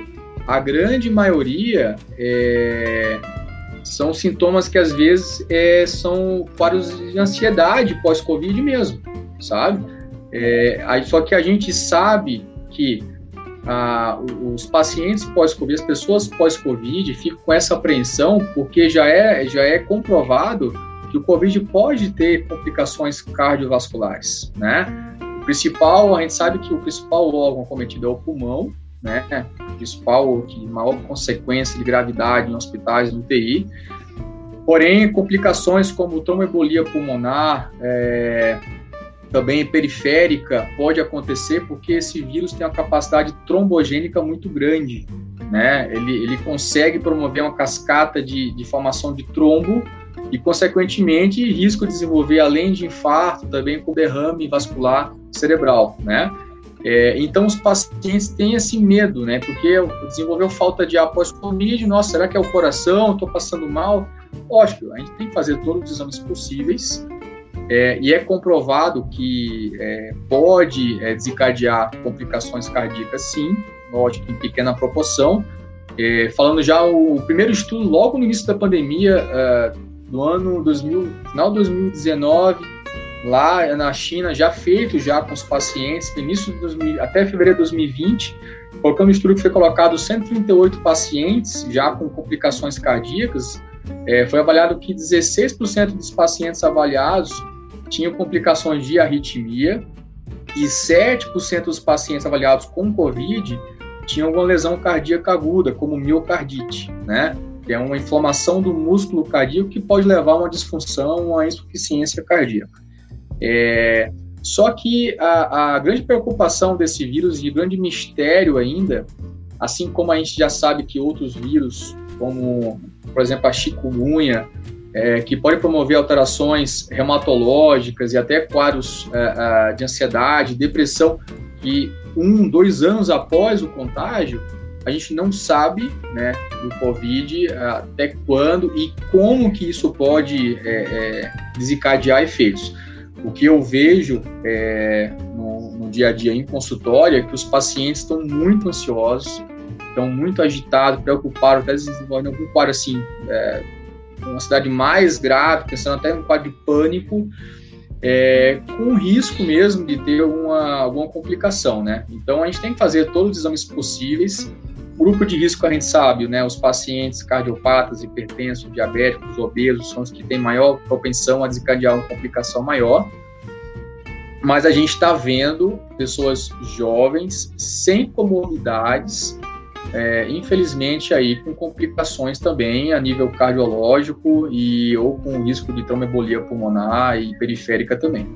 a grande maioria é, são sintomas que às vezes é, são quadros de ansiedade pós-Covid mesmo, sabe? É, aí, só que a gente sabe que ah, os pacientes pós-Covid, as pessoas pós-Covid ficam com essa apreensão porque já é, já é comprovado que o Covid pode ter complicações cardiovasculares, né? O principal, a gente sabe que o principal órgão cometido é o pulmão, né? O principal, que maior consequência de gravidade em hospitais no UTI. Porém, complicações como tromboembolia pulmonar, é, também periférica pode acontecer porque esse vírus tem uma capacidade trombogênica muito grande, né? Ele, ele consegue promover uma cascata de, de formação de trombo e, consequentemente, risco de desenvolver, além de infarto, também com derrame vascular cerebral, né? É, então, os pacientes têm esse medo, né? Porque desenvolveu falta de ar pós-Covid, nossa, será que é o coração? Estou passando mal? Lógico, a gente tem que fazer todos os exames possíveis, é, e é comprovado que é, pode é, desencadear complicações cardíacas, sim, lógico, em pequena proporção. É, falando já o, primeiro estudo, logo no início da pandemia, no é, ano 2000, final de 2019, lá na China, já feito já com os pacientes, início de 2000, até fevereiro de 2020, colocando um estudo que foi colocado 138 pacientes já com complicações cardíacas, é, foi avaliado que 16% dos pacientes avaliados tinham complicações de arritmia e 7% dos pacientes avaliados com COVID tinham alguma lesão cardíaca aguda, como miocardite, né? Que é uma inflamação do músculo cardíaco que pode levar a uma disfunção, a insuficiência cardíaca. É, só que a, a, grande preocupação desse vírus e o grande mistério ainda assim como a gente já sabe que outros vírus, como por exemplo a chikungunya, é, que pode promover alterações reumatológicas e até quadros é, é, de ansiedade, depressão, que um, dois anos após o contágio, a gente não sabe né, do Covid até quando e como que isso pode é, é, desencadear efeitos. O que eu vejo é, no, no, dia a dia em consultório é que os pacientes estão muito ansiosos, estão muito agitados, preocupados, até desenvolvendo algum quadro assim, é, uma cidade mais grave, pensando até um quadro de pânico, é, com risco mesmo de ter uma, alguma complicação, né? Então a gente tem que fazer todos os exames possíveis. Grupo de risco a gente sabe, né? Os pacientes cardiopatas, hipertensos, diabéticos, obesos são os que têm maior propensão a desencadear uma complicação maior. Mas a gente está vendo pessoas jovens sem comorbidades é, infelizmente aí com complicações também a nível cardiológico e ou com risco de tromboembolia pulmonar e periférica também.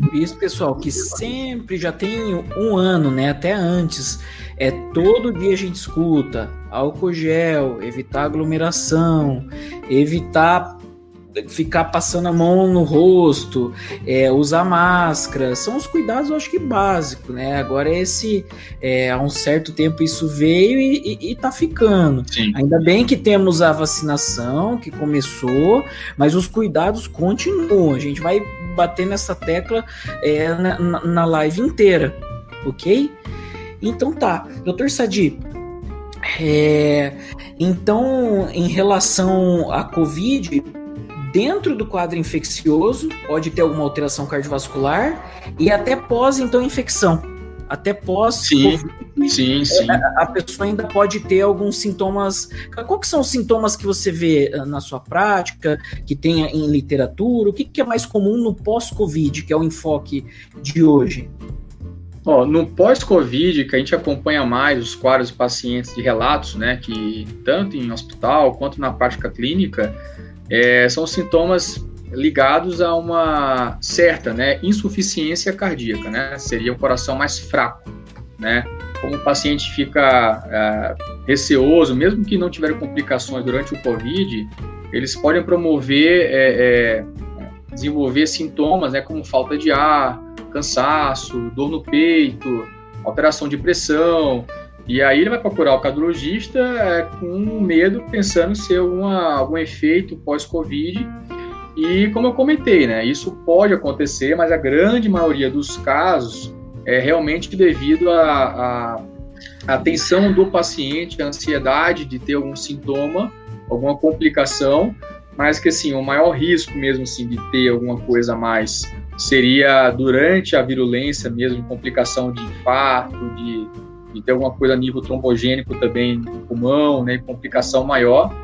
Por isso, pessoal, que sempre já tem um ano, né, até antes, é todo dia a gente escuta álcool gel, evitar aglomeração, evitar ficar passando a mão no rosto, é, usar máscara, são os cuidados, eu acho que básicos, né? Agora esse, é, há um certo tempo isso veio e, e, e tá ficando. Sim. Ainda bem que temos a vacinação que começou, mas os cuidados continuam. A gente vai bater nessa tecla é, na, na live inteira, ok? Então tá, doutor Sadi, é, então, em relação à Covid, dentro do quadro infeccioso, pode ter alguma alteração cardiovascular e até pós, então, infecção. Até pós sim, sim, sim. A, a, pessoa ainda pode ter alguns sintomas. Qual que são os sintomas que você vê ah, na sua prática, que tem em literatura? O que, que é mais comum no pós-Covid, que é o enfoque de hoje? Ó, no pós-Covid, que a gente acompanha mais os quadros de pacientes de relatos, né, que tanto em hospital quanto na prática clínica, é, são sintomas ligados a uma certa né, insuficiência cardíaca, né? Seria o coração mais fraco, né? Como o paciente fica é, receoso, mesmo que não tiver complicações durante o COVID, eles podem promover, é, é, desenvolver sintomas, né, como falta de ar, cansaço, dor no peito, alteração de pressão, e aí ele vai procurar o cardiologista é, com medo, pensando ser alguma, algum efeito pós-Covid. E como eu comentei, né, isso pode acontecer, mas a grande maioria dos casos é realmente devido à atenção do paciente, a ansiedade de ter algum sintoma, alguma complicação, mas que assim, o maior risco mesmo assim de ter alguma coisa a mais seria durante a virulência mesmo, complicação de infarto, de e ter alguma coisa a nível trombogênico também no pulmão, né, complicação maior.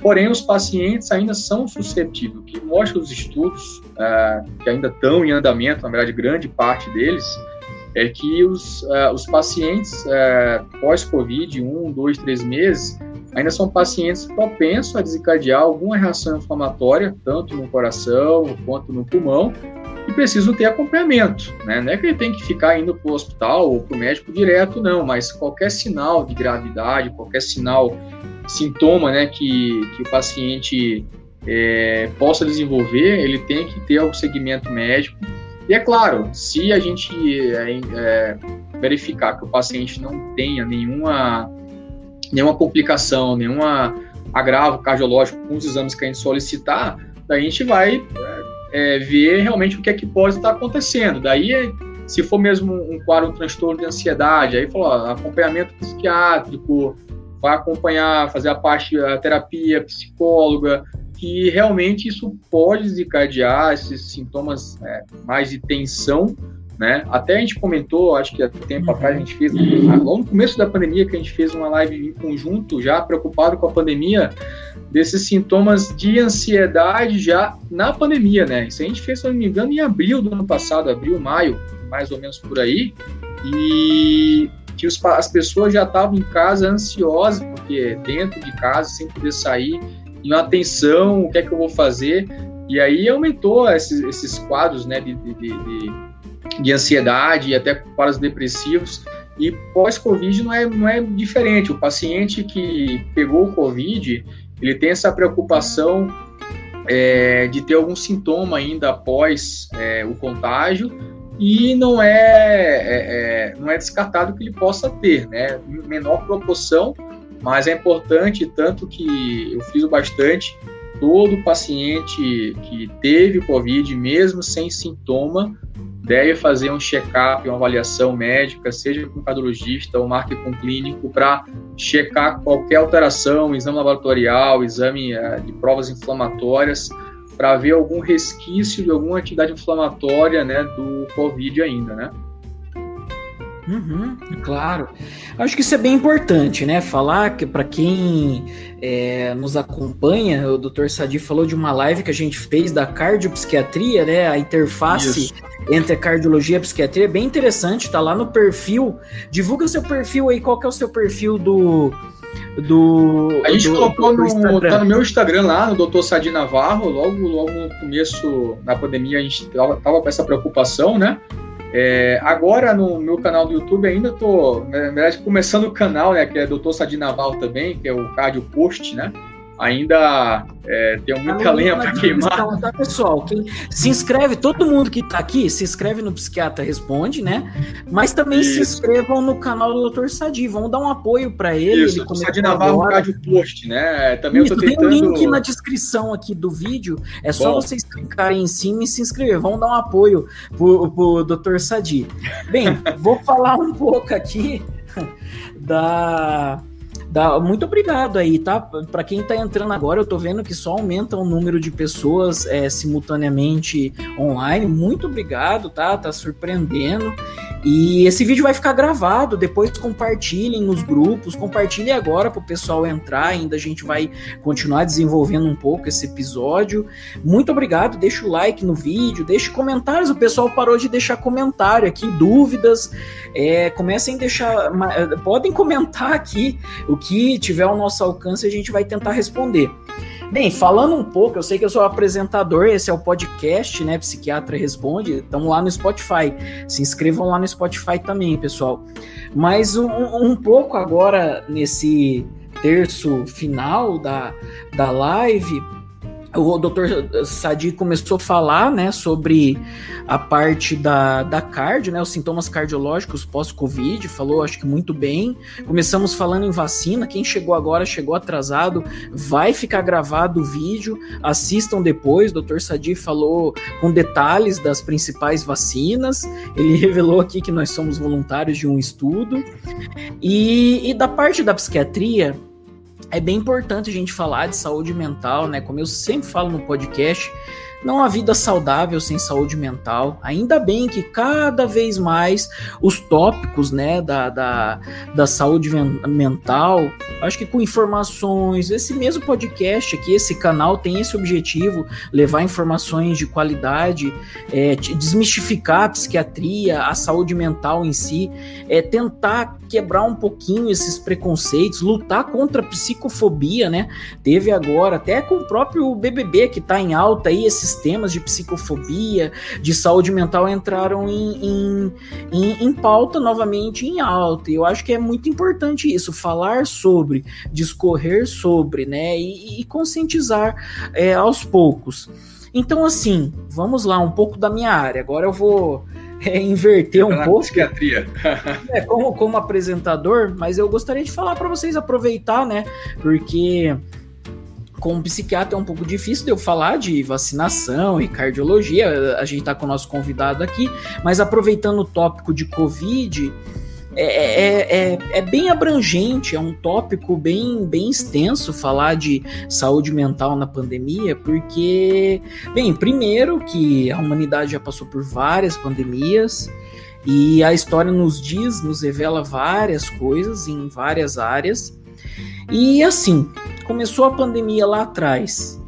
Porém, os pacientes ainda são suscetíveis. O que mostra os estudos, uh, que ainda estão em andamento, na verdade, grande parte deles, é que os, uh, os pacientes uh, pós-Covid, um, dois, três meses, ainda são pacientes propensos a desencadear alguma reação inflamatória, tanto no coração quanto no pulmão, e precisam ter acompanhamento. Né? Não é que ele tem que ficar indo para o hospital ou para o médico direto, não, mas qualquer sinal de gravidade, qualquer sinal, sintoma né, que, que o paciente é, possa desenvolver, ele tem que ter algum segmento médico. E é claro, se a gente é, é, verificar que o paciente não tenha nenhuma, nenhuma complicação, nenhuma agravo cardiológico com os exames que a gente solicitar, daí a gente vai é, é, ver realmente o que é que pode estar acontecendo. Daí, se for mesmo um quadro, um transtorno de ansiedade, aí falou, acompanhamento psiquiátrico, vai acompanhar, fazer a parte da terapia, psicóloga, que realmente isso pode desencadear esses sintomas é, mais de tensão, né? Até a gente comentou, acho que há tempo atrás a gente fez, logo no começo da pandemia que a gente fez uma live em conjunto, já preocupado com a pandemia, desses sintomas de ansiedade já na pandemia, né? Isso a gente fez, se não me engano, em abril do ano passado, abril, maio, mais ou menos por aí, e que os, as pessoas já estavam em casa ansiosas, porque dentro de casa, sem poder sair, em atenção, o que é que eu vou fazer? E aí aumentou esses, esses quadros, né, de, de, de, de ansiedade e até quadros depressivos, E pós-Covid não é, não é diferente. O paciente que pegou o Covid, ele tem essa preocupação é, de ter algum sintoma ainda após é, o contágio e não é, é, é, não é descartado que ele possa ter, né? Menor proporção, mas é importante, tanto que eu fiz bastante, todo paciente que teve Covid, mesmo sem sintoma, deve fazer um check-up, uma avaliação médica, seja com cardiologista ou marque com clínico, para checar qualquer alteração, exame laboratorial, exame uh, de provas inflamatórias, para ver algum resquício de alguma atividade inflamatória né, do Covid ainda, né? Uhum, claro. Acho que isso é bem importante, né? Falar que para quem é, nos acompanha, o Dr. Sadi falou de uma live que a gente fez da cardiopsiquiatria, né? A interface isso. entre a cardiologia e a psiquiatria é bem interessante, tá lá no perfil. Divulga seu perfil aí, qual que é o seu perfil do. Do, a gente do, colocou do no, tá no meu Instagram lá, no Dr. Sadi Navarro, logo, logo no começo da pandemia a gente tava, tava com essa preocupação, né? É, agora no meu canal do YouTube ainda estou, na verdade, começando o canal, né, que é Dr. Sadi Naval também, que é o Cardio Post, né? Ainda é, tem muita lenha para queimar. Tá, pessoal? Quem se inscreve, todo mundo que está aqui, se inscreve no Psiquiatra Responde, né? Mas também Isso. se inscrevam no canal do Dr. Sadi, vão dar um apoio para ele. Isso, ele Sadi Navarro Rádio Post, né? Também Isso, eu tô tentando... Tem um link na descrição aqui do vídeo, é só Bom. vocês clicarem em cima e se inscrever, vão dar um apoio pro, pro Dr. Sadi. Bem, vou falar um pouco aqui da Muito obrigado aí, tá? Para quem tá entrando agora, eu tô vendo que só aumenta o número de pessoas é, simultaneamente online. Muito obrigado, tá? Tá surpreendendo. E esse vídeo vai ficar gravado, depois compartilhem nos grupos, compartilhem agora para o pessoal entrar, ainda a gente vai continuar desenvolvendo um pouco esse episódio. Muito obrigado, deixa o like no vídeo, deixe comentários, o pessoal parou de deixar comentário aqui, dúvidas, é, comecem a deixar, podem comentar aqui o que tiver ao nosso alcance, a gente vai tentar responder. Bem, falando um pouco, eu sei que eu sou apresentador, esse é o podcast, né? Psiquiatra Responde. Estamos lá no Spotify. Se inscrevam lá no Spotify também, pessoal. Mas um, um pouco agora nesse terço final da, da live, o Dr. Sadi começou a falar, né, sobre a parte da, da cardio, né, os sintomas cardiológicos pós-Covid, falou, acho que muito bem. Começamos falando em vacina, quem chegou agora, chegou atrasado, vai ficar gravado o vídeo, assistam depois, o Dr. Sadi falou com detalhes das principais vacinas, ele revelou aqui que nós somos voluntários de um estudo, e, e da parte da psiquiatria, é bem importante a gente falar de saúde mental, né? Como eu sempre falo no podcast, não há vida saudável sem saúde mental. Ainda bem que cada vez mais os tópicos né, da, da, da saúde mental, acho que com informações, esse mesmo podcast aqui, esse canal tem esse objetivo, levar informações de qualidade, é, desmistificar a psiquiatria, a saúde mental em si, é, tentar quebrar um pouquinho esses preconceitos, lutar contra a psicofobia, né? Teve agora, até com o próprio BBB que está em alta aí, esses temas de psicofobia, de saúde mental entraram em, em, em, em pauta novamente em alta. E eu acho que é muito importante isso, falar sobre, discorrer sobre, né? E, e conscientizar é, aos poucos. Então, assim, vamos lá, um pouco da minha área. Agora eu vou é, inverter um pouco. Psiquiatria. é, como, como apresentador, mas eu gostaria de falar para vocês aproveitar, né? Porque como psiquiatra é um pouco difícil de eu falar de vacinação e cardiologia, a gente está com o nosso convidado aqui, mas aproveitando o tópico de Covid, é, é, é, é, bem abrangente, é um tópico bem, bem extenso falar de saúde mental na pandemia, porque, bem, primeiro que a humanidade já passou por várias pandemias e a história nos diz, nos revela várias coisas em várias áreas. E assim, começou a pandemia lá atrás.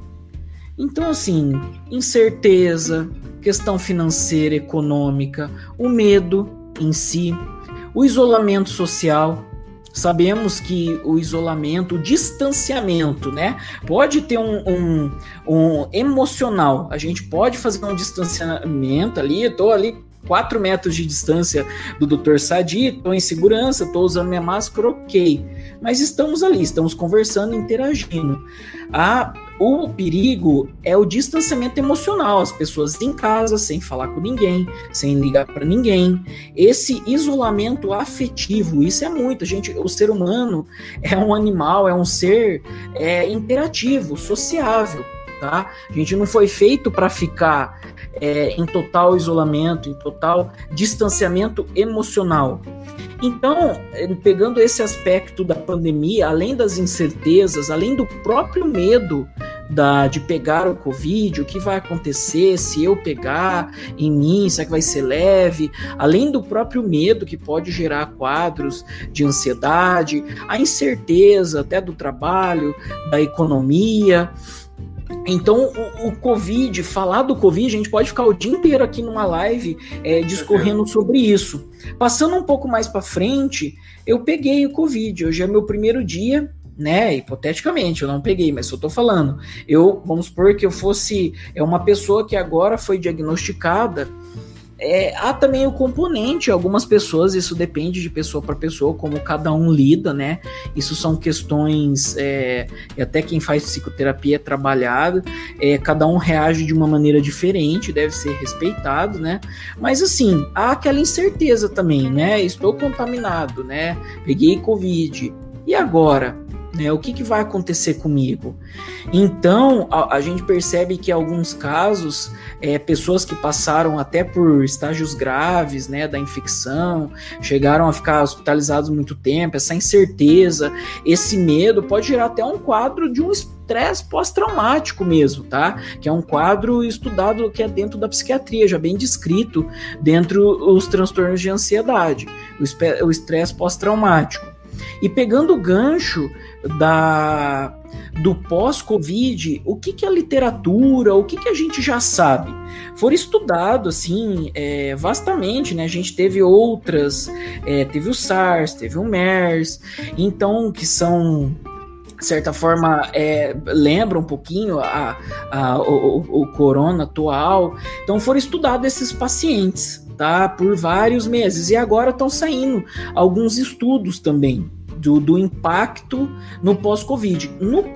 Então, assim, incerteza, questão financeira, econômica, o medo em si, o isolamento social. Sabemos que o isolamento, o distanciamento, né? Pode ter um, um, um emocional. A gente pode fazer um distanciamento ali, tô ali 4 metros de distância do Dr. Sadi, estou em segurança, estou usando minha máscara, ok. Mas estamos ali, estamos conversando, interagindo. A, o perigo é o distanciamento emocional, as pessoas em casa, sem falar com ninguém, sem ligar para ninguém. Esse isolamento afetivo, isso é muito. A gente, o ser humano é um animal, é um ser é, interativo, sociável. Tá? A gente não foi feito para ficar é, em total isolamento, em total distanciamento emocional. Então, é, pegando esse aspecto da pandemia, além das incertezas, além do próprio medo da, de pegar o Covid, o que vai acontecer se eu pegar em mim, será que vai ser leve? Além do próprio medo que pode gerar quadros de ansiedade, a incerteza até do trabalho, da economia. Então, o, o, Covid, falar do Covid, a gente pode ficar o dia inteiro aqui numa live é, discorrendo sobre isso. Passando um pouco mais para frente, eu peguei o Covid. Hoje é meu primeiro dia, né? Hipoteticamente, eu não peguei, mas eu tô falando. Eu, vamos supor que eu fosse é uma pessoa que agora foi diagnosticada é, há também o componente, algumas pessoas, isso depende de pessoa para pessoa, como cada um lida, né? Isso são questões, é, e até quem faz psicoterapia é trabalhado, é, cada um reage de uma maneira diferente, deve ser respeitado, né? Mas assim, há aquela incerteza também, né? Estou contaminado, né? Peguei Covid. E agora? Né? O que, que vai acontecer comigo? Então, a, a gente percebe que alguns casos, é, pessoas que passaram até por estágios graves né, da infecção, chegaram a ficar hospitalizados muito tempo, essa incerteza, esse medo pode gerar até um quadro de um estresse pós-traumático mesmo, tá? Que é um quadro estudado que é dentro da psiquiatria, já bem descrito dentro dos transtornos de ansiedade, o estresse pós-traumático. E pegando o gancho da do pós-Covid, o que, que a literatura, o que, que a gente já sabe? Foram estudado assim é, vastamente, né? A gente teve outras, é, teve o SARS, teve o MERS, então que são de certa forma é, lembra um pouquinho a, a, o, o, corona atual. Então foram estudados esses pacientes, tá? Por vários meses. E agora estão saindo alguns estudos também do, do impacto no pós-Covid.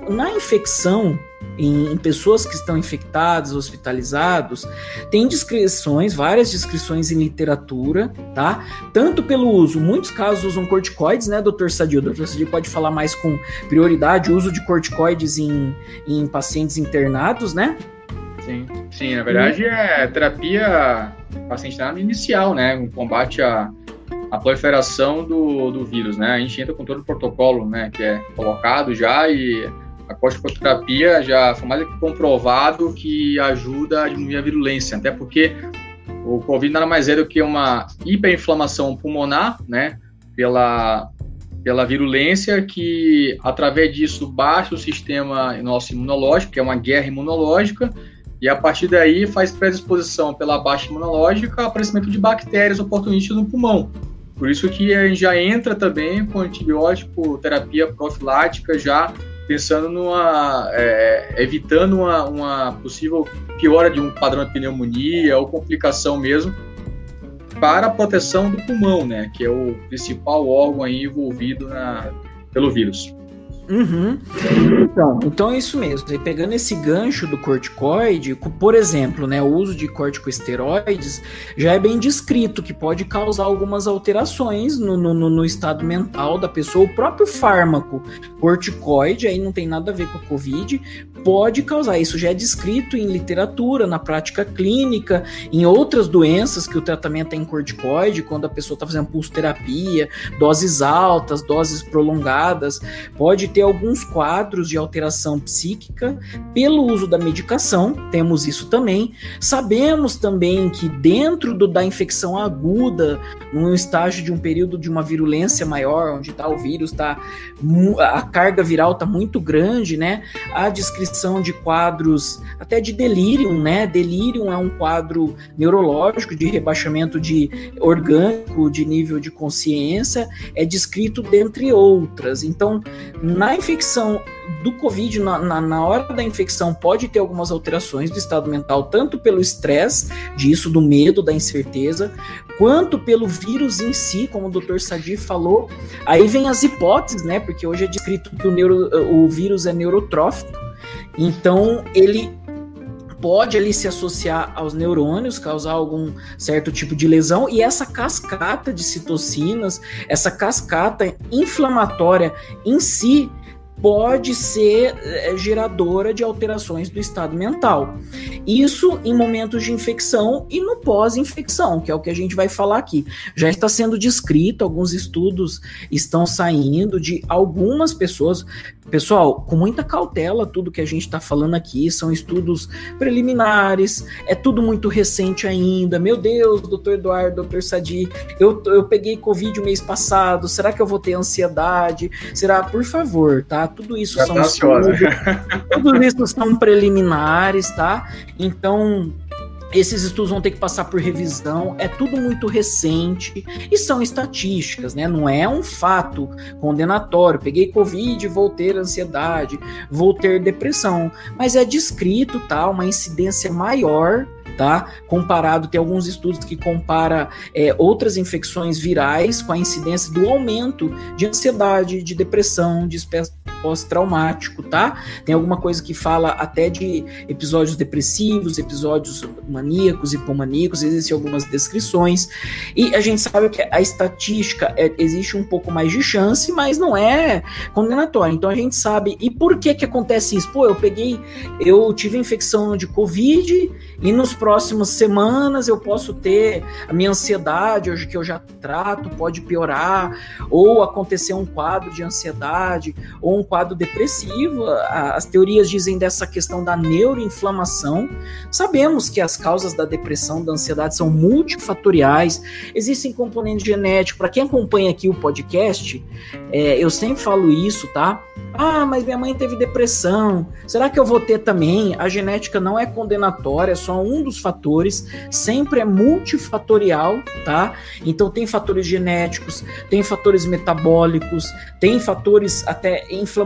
Na infecção, em, em, pessoas que estão infectadas, hospitalizados, tem descrições, várias descrições em literatura, tá? Tanto pelo uso, muitos casos usam corticoides, né, doutor Sadio? O doutor Sadio pode falar mais com prioridade o uso de corticoides em, em pacientes internados, né? Sim, sim, na verdade é terapia paciente internado inicial, né? Um combate a a proliferação do, do vírus, né? A gente entra com todo o protocolo, né, que é colocado já e a corticoterapia já foi mais comprovado que ajuda a diminuir a virulência, até porque o Covid nada mais é do que uma hiperinflamação pulmonar, né, pela, pela virulência que, através disso, baixa o sistema nosso imunológico, que é uma guerra imunológica, e a partir daí faz predisposição pela baixa imunológica ao aparecimento de bactérias oportunistas no pulmão. Por isso que a gente já entra também com antibiótico, terapia profilática, já pensando numa. É, evitando uma, uma possível piora de um padrão de pneumonia ou complicação mesmo, para a proteção do pulmão, né? Que é o principal órgão envolvido na, pelo vírus. Uhum. Então, então é isso mesmo. E pegando esse gancho do corticoide, por exemplo, né, o uso de corticosteroides já é bem descrito que pode causar algumas alterações no, no, no estado mental da pessoa. O próprio fármaco corticoide, aí não tem nada a ver com a Covid, pode causar. Isso já é descrito em literatura, na prática clínica, em outras doenças que o tratamento é em corticoide, quando a pessoa está fazendo pulsoterapia, doses altas, doses prolongadas, pode ter alguns quadros de alteração psíquica pelo uso da medicação, temos isso também. Sabemos também que dentro do, da infecção aguda, num estágio de um período de uma virulência maior, onde tá, o vírus está, a carga viral está muito grande, né? A descrição descrição de quadros até de delírio, né? Delírio é um quadro neurológico de rebaixamento de orgânico, de nível de consciência, é descrito dentre outras. Então, na infecção do Covid, na, na, na, hora da infecção, pode ter algumas alterações do estado mental, tanto pelo estresse, disso, do medo, da incerteza, quanto pelo vírus em si, como o Dr. Sadi falou. Aí vem as hipóteses, né? Porque hoje é descrito que o, neuro, o vírus é neurotrófico, então ele pode ali se associar aos neurônios, causar algum certo tipo de lesão, e essa cascata de citocinas, essa cascata inflamatória em si, pode ser é, geradora de alterações do estado mental. Isso em momentos de infecção e no pós-infecção, que é o que a gente vai falar aqui. Já está sendo descrito, alguns estudos estão saindo de algumas pessoas. Pessoal, com muita cautela, tudo que a gente está falando aqui são estudos preliminares, é tudo muito recente ainda. Meu Deus, doutor Eduardo, doutor Sadi, eu, eu peguei Covid o mês passado, será que eu vou ter ansiedade? Será? Por favor, tá? Tudo isso Já são tá estudos, tudo isso são preliminares, tá? Então, esses estudos vão ter que passar por revisão, é tudo muito recente e são estatísticas, né? Não é um fato condenatório. Peguei Covid, vou ter ansiedade, vou ter depressão, mas é descrito, tá? Uma incidência maior tá? Comparado, tem alguns estudos que compara é, outras infecções virais com a incidência do aumento de ansiedade, de depressão, de pós-traumático, tá? Tem alguma coisa que fala até de episódios depressivos, episódios maníacos, hipomaníacos, existem algumas descrições. E a gente sabe que a estatística é, existe um pouco mais de chance, mas não é condenatória. Então a gente sabe. E por que que acontece isso? Pô, eu peguei, eu tive infecção de Covid e nos próximas semanas eu posso ter a minha ansiedade, hoje que eu já trato, pode piorar, ou acontecer um quadro de ansiedade, ou um quadro depressivo. As teorias dizem dessa questão da neuroinflamação. Sabemos que as causas da depressão, da ansiedade são multifatoriais, existem componentes genéticos. Para quem acompanha aqui o podcast, é, eu sempre falo isso, tá? Ah, mas minha mãe teve depressão. Será que eu vou ter também? A genética não é condenatória, é só um dos fatores. Sempre é multifatorial, tá? Então tem fatores genéticos, tem fatores metabólicos, tem fatores até inflamatórios.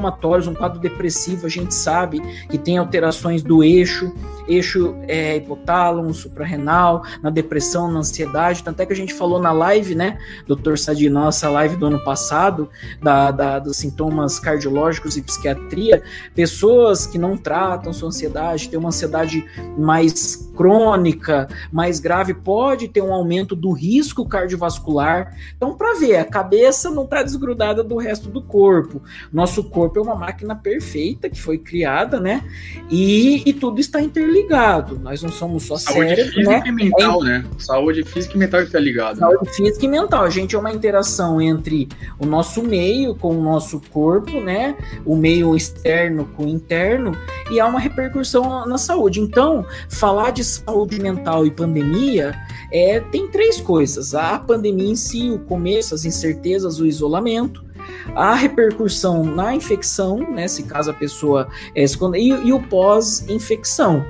Um quadro depressivo, a gente sabe que tem alterações do eixo, eixo é, hipotálamo, suprarrenal, na depressão, na ansiedade. Tanto é que a gente falou na live, né, doutor Sadi, nossa live do ano passado, da, da dos sintomas cardiológicos e psiquiatria, pessoas que não tratam sua ansiedade, têm uma ansiedade mais crônica, mais grave, pode ter um aumento do risco cardiovascular. Então, para ver, a cabeça não está desgrudada do resto do corpo. Nosso corpo é uma máquina perfeita que foi criada, né? E, e tudo está interligado. Nós não somos só Saúde cérebro, física né? e mental, é, né? Saúde física e mental está ligado. Saúde física e mental. A gente é uma interação entre o nosso meio com o nosso corpo, né? o meio externo com o interno, e há uma repercussão na saúde. Então, falar de saúde mental e pandemia é, tem três coisas: a pandemia em si, o começo, as incertezas, o isolamento, a repercussão na infecção, né, se caso a pessoa é, e, e o pós-infecção.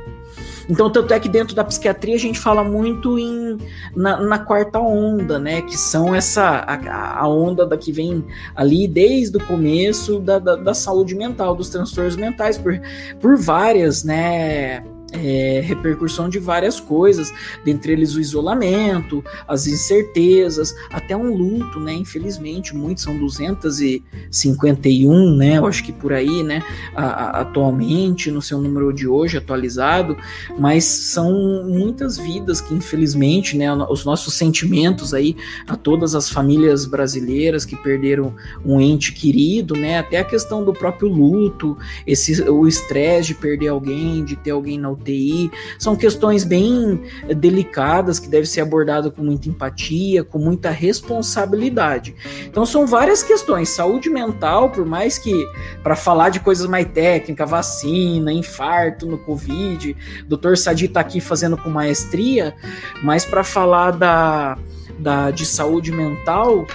Então, tanto é que dentro da psiquiatria a gente fala muito em, na, na quarta onda, né? Que são essa a, a, onda da que vem ali desde o começo da, da, da saúde mental, dos transtornos mentais, por, por várias, né? É, repercussão de várias coisas, dentre eles o isolamento, as incertezas, até um luto, né? Infelizmente, muitos são 251, né? Eu acho que por aí, né? A, a, atualmente, no seu número de hoje atualizado, mas são muitas vidas que, infelizmente, né? Os nossos sentimentos aí a todas as famílias brasileiras que perderam um ente querido, né? Até a questão do próprio luto, esse, o estresse de perder alguém, de ter alguém na UTI, são questões bem delicadas que devem ser abordadas com muita empatia, com muita responsabilidade. Então são várias questões, saúde mental, por mais que para falar de coisas mais técnicas, vacina, infarto no Covid, doutor Sadi está aqui fazendo com maestria, mas para falar da, da, de saúde mental,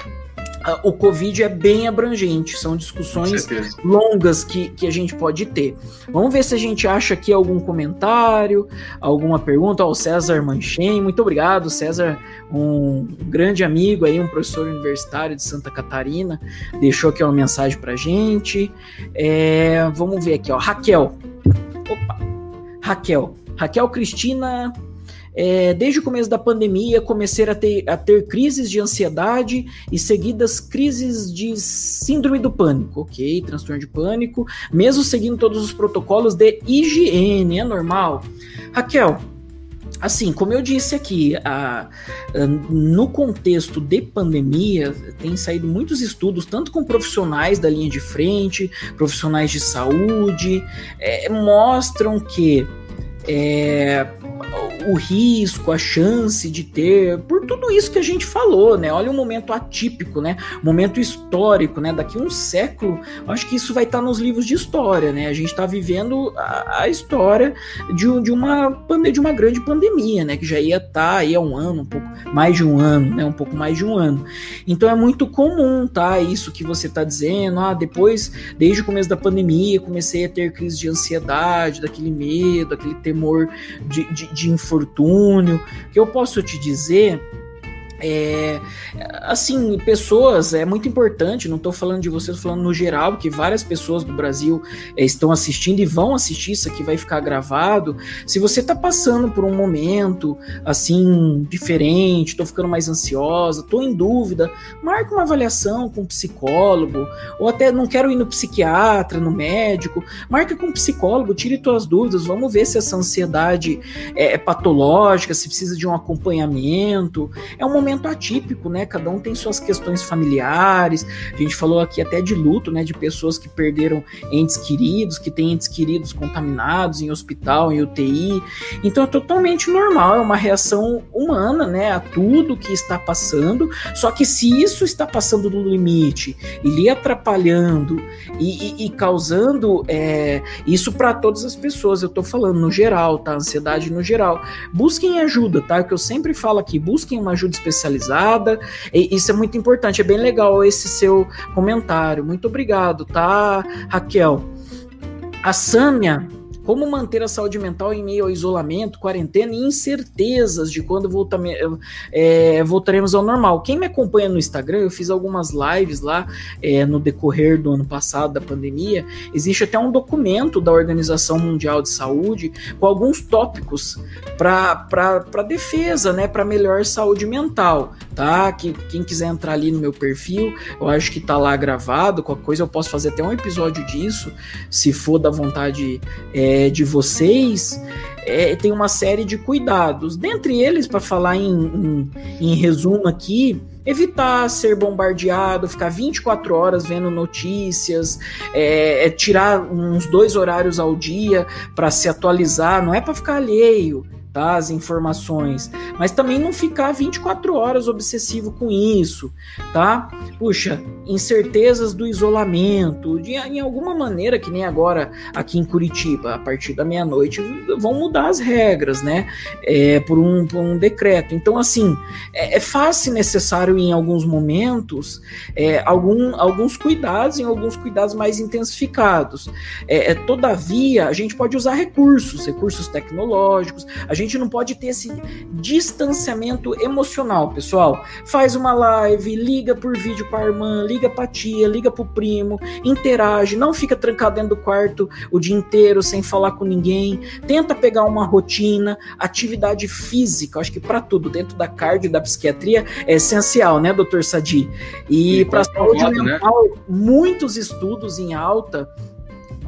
o Covid é bem abrangente, são discussões longas que, que a gente pode ter. Vamos ver se a gente acha aqui algum comentário, alguma pergunta. o César Manchem, muito obrigado, César, um grande amigo aí, um professor universitário de Santa Catarina, deixou aqui uma mensagem pra gente. É, vamos ver aqui, ó, Raquel. Opa, Raquel. Raquel Cristina é, desde o começo da pandemia, comecei a ter, a ter crises de ansiedade e seguidas crises de síndrome do pânico, ok? Transtorno de pânico, mesmo seguindo todos os protocolos de higiene, é normal. Raquel, assim, como eu disse aqui, a, a, no contexto de pandemia, tem saído muitos estudos, tanto com profissionais da linha de frente, profissionais de saúde, é, mostram que é, o risco, a chance de ter, por tudo isso que a gente falou, né? Olha um momento atípico, né? Momento histórico, né? Daqui um século, acho que isso vai estar nos livros de história, né? A gente está vivendo a, a, história de, de, uma de uma grande pandemia, né? Que já ia estar tá aí há um ano, um pouco mais de um ano, né? Um pouco mais de um ano. Então é muito comum, tá? Isso que você está dizendo, ah, depois, desde o começo da pandemia, comecei a ter crise de ansiedade, daquele medo, aquele temor de, de, de infortúnio. que eu posso te dizer é, assim, pessoas, é muito importante, não estou falando de vocês, estou falando no geral, que várias pessoas do Brasil é, estão assistindo e vão assistir, isso aqui vai ficar gravado. Se você está passando por um momento, assim, diferente, estou ficando mais ansiosa, estou em dúvida, marque uma avaliação com um psicólogo, ou até não quero ir no psiquiatra, no médico, marque com um psicólogo, tire suas dúvidas, vamos ver se essa ansiedade é, é patológica, se precisa de um acompanhamento. É um momento momento atípico, né? Cada um tem suas questões familiares. A gente falou aqui até de luto, né? De pessoas que perderam entes queridos, que têm entes queridos contaminados em hospital, em UTI. Então é totalmente normal, é uma reação humana, né? A tudo que está passando. Só que se isso está passando do limite e lhe atrapalhando e, e, e causando é, isso para todas as pessoas, eu tô falando no geral, tá? Ansiedade no geral. Busquem ajuda, tá? É o que eu sempre falo aqui, busquem uma ajuda especial especializada. E isso é muito importante, é bem legal esse seu comentário. Muito obrigado, tá, Raquel? A Sâmia como manter a saúde mental em meio ao isolamento, quarentena e incertezas de quando voltame, é, voltaremos ao normal. Quem me acompanha no Instagram, eu fiz algumas lives lá é, no decorrer do ano passado, da pandemia. Existe até um documento da Organização Mundial de Saúde com alguns tópicos para defesa, né, para melhor saúde mental, tá? Que, quem quiser entrar ali no meu perfil, eu acho que tá lá gravado. Qualquer coisa eu posso fazer até um episódio disso, se for da vontade. É, é, de vocês, é, tem uma série de cuidados. Dentre eles, para falar em, em, em resumo aqui, evitar ser bombardeado, ficar 24 horas vendo notícias, é, é tirar uns dois horários ao dia para se atualizar, não é para ficar alheio, tá, as informações, mas também não ficar 24 horas obsessivo com isso, tá? Puxa, incertezas do isolamento, de, em alguma maneira, que nem agora aqui em Curitiba, a partir da meia-noite vão mudar as regras, né? É, por, um, por um decreto. Então, assim, é, é fácil necessário em alguns momentos é, algum, alguns cuidados, em alguns cuidados mais intensificados. É, é, todavia, a gente pode usar recursos, recursos tecnológicos, a gente não pode ter esse distanciamento emocional, pessoal. Faz uma live, liga por vídeo para a irmã, liga para a tia, liga para o primo, interage, não fica trancado dentro do quarto o dia inteiro sem falar com ninguém. Tenta pegar uma rotina, atividade física, acho que para tudo, dentro da cardio e da psiquiatria, é essencial, né, doutor Sadi? E, e para saúde né? mental, né? muitos estudos em alta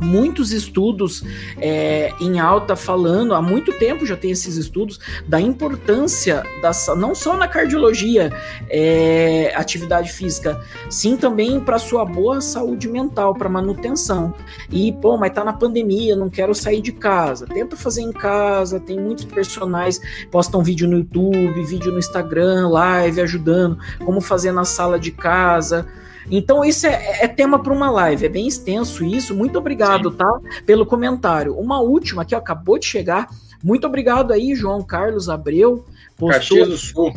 muitos estudos é, em alta falando, há muito tempo já tem esses estudos, da importância, da, não só na cardiologia, é, atividade física, sim também para sua boa saúde mental, para manutenção. E, pô, mas tá na pandemia, não quero sair de casa. Tenta fazer em casa, tem muitos personagens, postam vídeo no YouTube, vídeo no Instagram, live ajudando, como fazer na sala de casa. Então, isso é, é tema para uma live, é bem extenso isso. Muito obrigado, Sim. tá? Pelo comentário. Uma última que acabou de chegar. Muito obrigado aí, João Carlos Abreu. Postou... Caxias do Sul.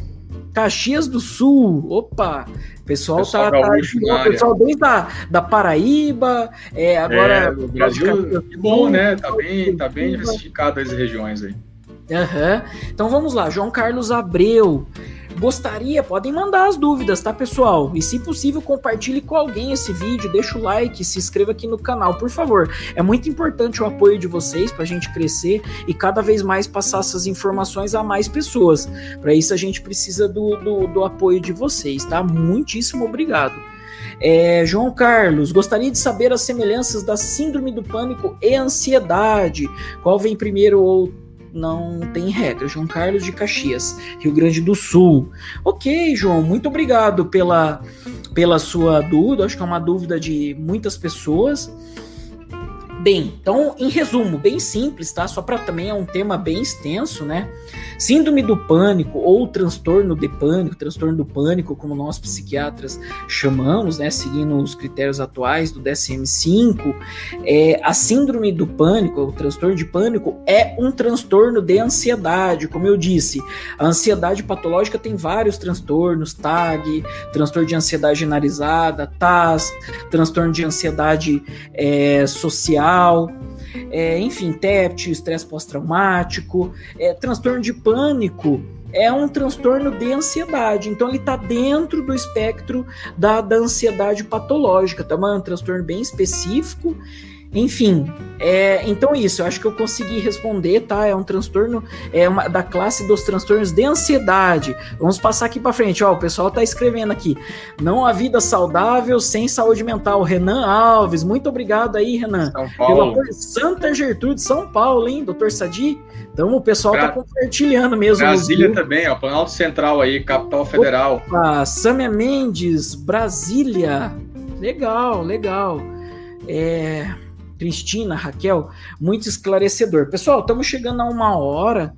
Caxias do Sul, opa, pessoal, pessoal tá, gaúcho, tá pessoal desde da, da Paraíba, é, agora é, o Brasil, que bom, né? Tá bem, tá bem diversificado as regiões aí. Uhum. Então vamos lá, João Carlos Abreu. Gostaria, podem mandar as dúvidas, tá, pessoal? E se possível, compartilhe com alguém esse vídeo, deixa o like, se inscreva aqui no canal, por favor. É muito importante o apoio de vocês para a gente crescer e cada vez mais passar essas informações a mais pessoas. Para isso, a gente precisa do, do, do apoio de vocês, tá? Muitíssimo obrigado. É, João Carlos, gostaria de saber as semelhanças da síndrome do pânico e ansiedade. Qual vem primeiro ou não tem regra. João Carlos de Caxias, Rio Grande do Sul. Ok, João, muito obrigado pela, pela sua dúvida. Acho que é uma dúvida de muitas pessoas. Bem, então, em resumo, bem simples, tá? Só para também é um tema bem extenso, né? Síndrome do pânico ou transtorno de pânico, transtorno do pânico, como nós psiquiatras chamamos, né, seguindo os critérios atuais do DSM-5, é, a síndrome do pânico, o transtorno de pânico, é um transtorno de ansiedade, como eu disse. A ansiedade patológica tem vários transtornos, TAG, transtorno de ansiedade generalizada, TAS, transtorno de ansiedade é, social é, enfim, TEPT, estresse pós-traumático, é, transtorno de pânico é um transtorno de ansiedade. Então ele está dentro do espectro da, da ansiedade patológica, tá? É um transtorno bem específico enfim, é, então isso, eu acho que eu consegui responder, tá? É um transtorno é uma, da classe dos transtornos de ansiedade. Vamos passar aqui para frente, ó, o pessoal tá escrevendo aqui. Não há vida saudável sem saúde mental. Renan Alves, muito obrigado aí, Renan. São Paulo. Pela Santa Gertrude, São Paulo, hein, doutor Sadi? Então o pessoal tá Bra tá compartilhando mesmo. Brasília também, ó, Planalto Central aí, capital federal. Opa, Samia Mendes, Brasília. Legal, legal. É, Cristina, Raquel, muito esclarecedor. Pessoal, estamos chegando a uma hora,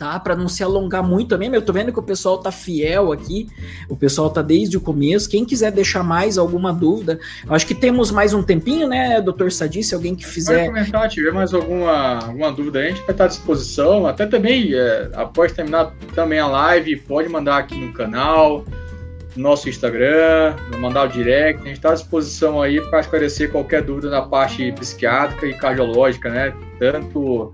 tá? Para não se alongar muito também, eu tô vendo que o pessoal tá fiel aqui, o pessoal tá desde o começo. Quem quiser deixar mais alguma dúvida, acho que temos mais um tempinho, né, doutor Sadi, se alguém que fizer. Pode comentar, tiver mais alguma, alguma dúvida, a gente vai estar à disposição. Até também, é, após terminar também a live, pode mandar aqui no canal nosso Instagram, mandar o direct, a gente está à disposição aí para esclarecer qualquer dúvida na parte psiquiátrica e cardiológica, né? Tanto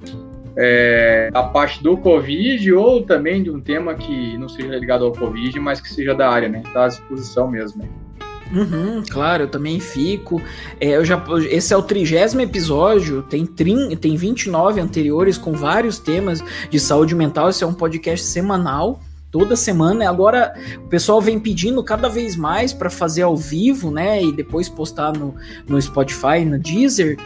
é, a parte do Covid ou também de um tema que não seja ligado ao Covid, mas que seja da área, né? Está à disposição mesmo. Né? Uhum, claro, eu também fico. É, eu já, esse é o trigésimo episódio, tem, trin, tem 29 anteriores com vários temas de saúde mental. Esse é um podcast semanal toda semana. Agora o pessoal vem pedindo cada vez mais para fazer ao vivo, né? E depois postar no, no Spotify, no Deezer.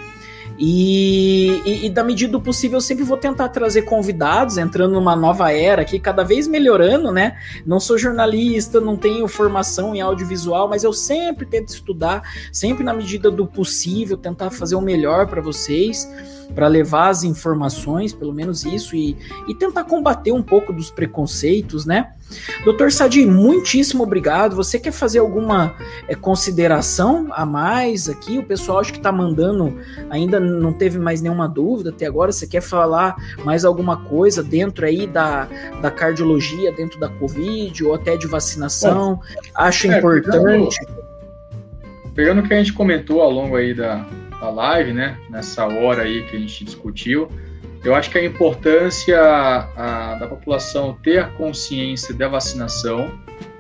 E, e, e, da medida do possível, eu sempre vou tentar trazer convidados, entrando numa nova era aqui, cada vez melhorando, né? Não sou jornalista, não tenho formação em audiovisual, mas eu sempre tento estudar, sempre na medida do possível, tentar fazer o melhor para vocês para levar as informações, pelo menos isso, e, e tentar combater um pouco dos preconceitos, né? Doutor Sadi, muitíssimo obrigado. Você quer fazer alguma é, consideração a mais aqui? O pessoal acho que está mandando, ainda não teve mais nenhuma dúvida até agora. Você quer falar mais alguma coisa dentro aí da, da cardiologia, dentro da Covid, ou até de vacinação? Bom, Acho é, importante. Pegando, pegando o que a gente comentou ao longo aí da, da live, né? Nessa hora aí que a gente discutiu. Eu acho que a importância a, da população ter a consciência da vacinação,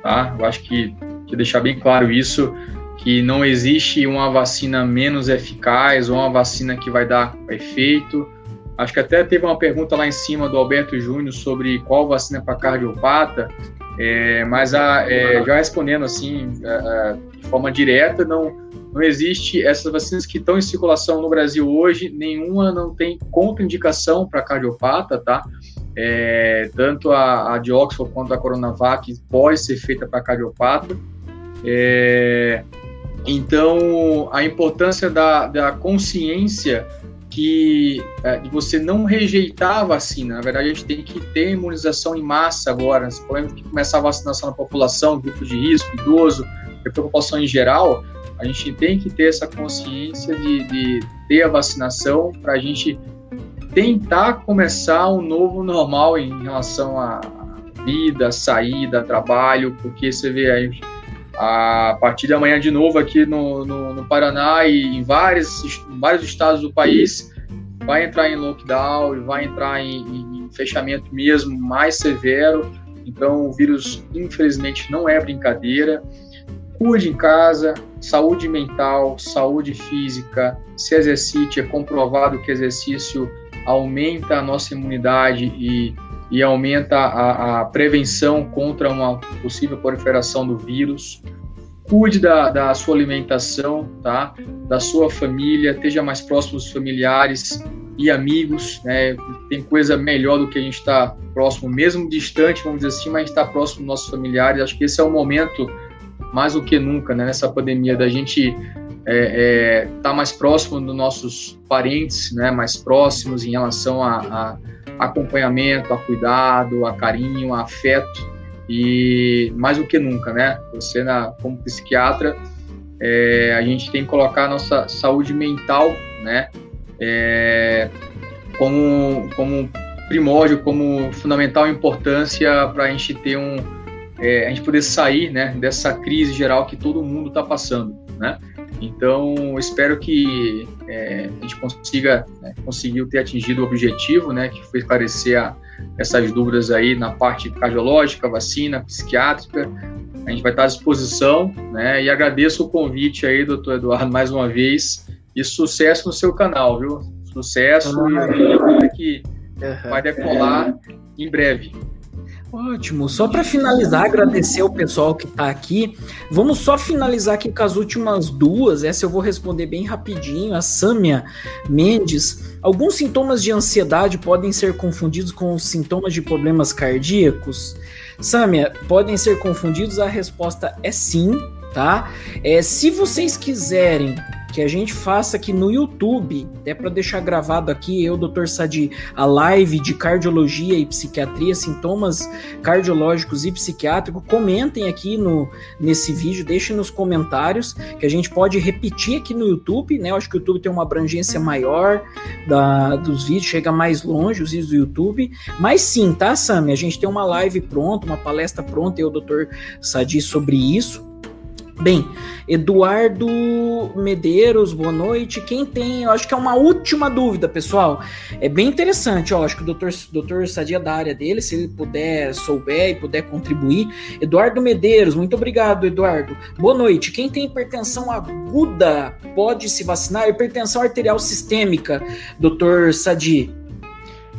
tá? Eu acho que, que deixar bem claro isso, que não existe uma vacina menos eficaz ou uma vacina que vai dar efeito. Acho que até teve uma pergunta lá em cima do Alberto Júnior sobre qual vacina para cardiopata, é, mas a, é, já respondendo assim, a, é, é, de forma direta, não, não existe essas vacinas que estão em circulação no Brasil hoje, nenhuma não tem contraindicação para cardiopata, tá? É, tanto a, a, de Oxford quanto a Coronavac pode ser feita para cardiopata. É, então, a importância da, da consciência que é, de você não rejeitar a vacina. Na verdade, a gente tem que ter imunização em massa agora. Se podemos começar a vacinação na população, grupo de risco, idoso, a população em geral, a gente tem que ter essa consciência de, de ter a vacinação para a gente tentar começar um novo normal em relação a vida, saída, trabalho, porque você vê aí a partir de amanhã de novo aqui no, no, no Paraná e em vários, vários estados do país vai entrar em lockdown, vai entrar em, em, em fechamento mesmo mais severo. Então o vírus infelizmente não é brincadeira. Cuide em casa, saúde mental, saúde física, se exercite, é comprovado que exercício aumenta a nossa imunidade e, e aumenta a, a prevenção contra uma possível proliferação do vírus. Cuide da, da sua alimentação, tá? da sua família, esteja mais próximo dos familiares e amigos. Né? Tem coisa melhor do que a gente estar tá próximo, mesmo distante, vamos dizer assim, mas gente está próximo dos nossos familiares. Acho que esse é o momento, mais do que nunca, né? nessa pandemia, da gente é, é, tá mais próximo dos nossos parentes, né, mais próximos em relação a, a, acompanhamento, a cuidado, a carinho, a afeto e mais do que nunca, né, você na, como psiquiatra, é, a gente tem que colocar a nossa saúde mental, né, é, como, como primórdio, como fundamental importância para a gente ter um, é, a gente poder sair, né, dessa crise geral que todo mundo está passando, né. Então, espero que é, a gente consiga né, conseguiu ter atingido o objetivo, né, que foi esclarecer a, essas dúvidas aí na parte cardiológica, vacina, psiquiátrica. A gente vai estar à disposição, né, e agradeço o convite aí, doutor Eduardo, mais uma vez, e sucesso no seu canal, viu? Sucesso e que vai decolar em breve. Ótimo. Só para finalizar, agradecer o pessoal que está aqui. Vamos só finalizar aqui com as últimas duas. Essa eu vou responder bem rapidinho. A Sâmia Mendes. Alguns sintomas de ansiedade podem ser confundidos com sintomas de problemas cardíacos? Sâmia, podem ser confundidos? A resposta é sim, tá? É, se vocês quiserem que a gente faça aqui no YouTube, até para deixar gravado aqui, eu, Dr. Sadi, a live de cardiologia e psiquiatria, sintomas cardiológicos e psiquiátricos, comentem aqui no, nesse vídeo, deixem nos comentários, que a gente pode repetir aqui no YouTube, né? Eu acho que o YouTube tem uma abrangência maior da, dos vídeos, chega mais longe os vídeos do YouTube, mas sim, tá, Sami? A gente tem uma live pronta, uma palestra pronta, eu, Dr. Sadi, sobre isso, Bem, Eduardo Medeiros, boa noite. Quem tem, eu acho que é uma última dúvida, pessoal. É bem interessante, ó, acho que o doutor, doutor Sadia da área dele, se ele puder, souber e puder contribuir. Eduardo Medeiros, muito obrigado, Eduardo. Boa noite. Quem tem hipertensão aguda pode se vacinar? Hipertensão arterial sistêmica, doutor Sadi.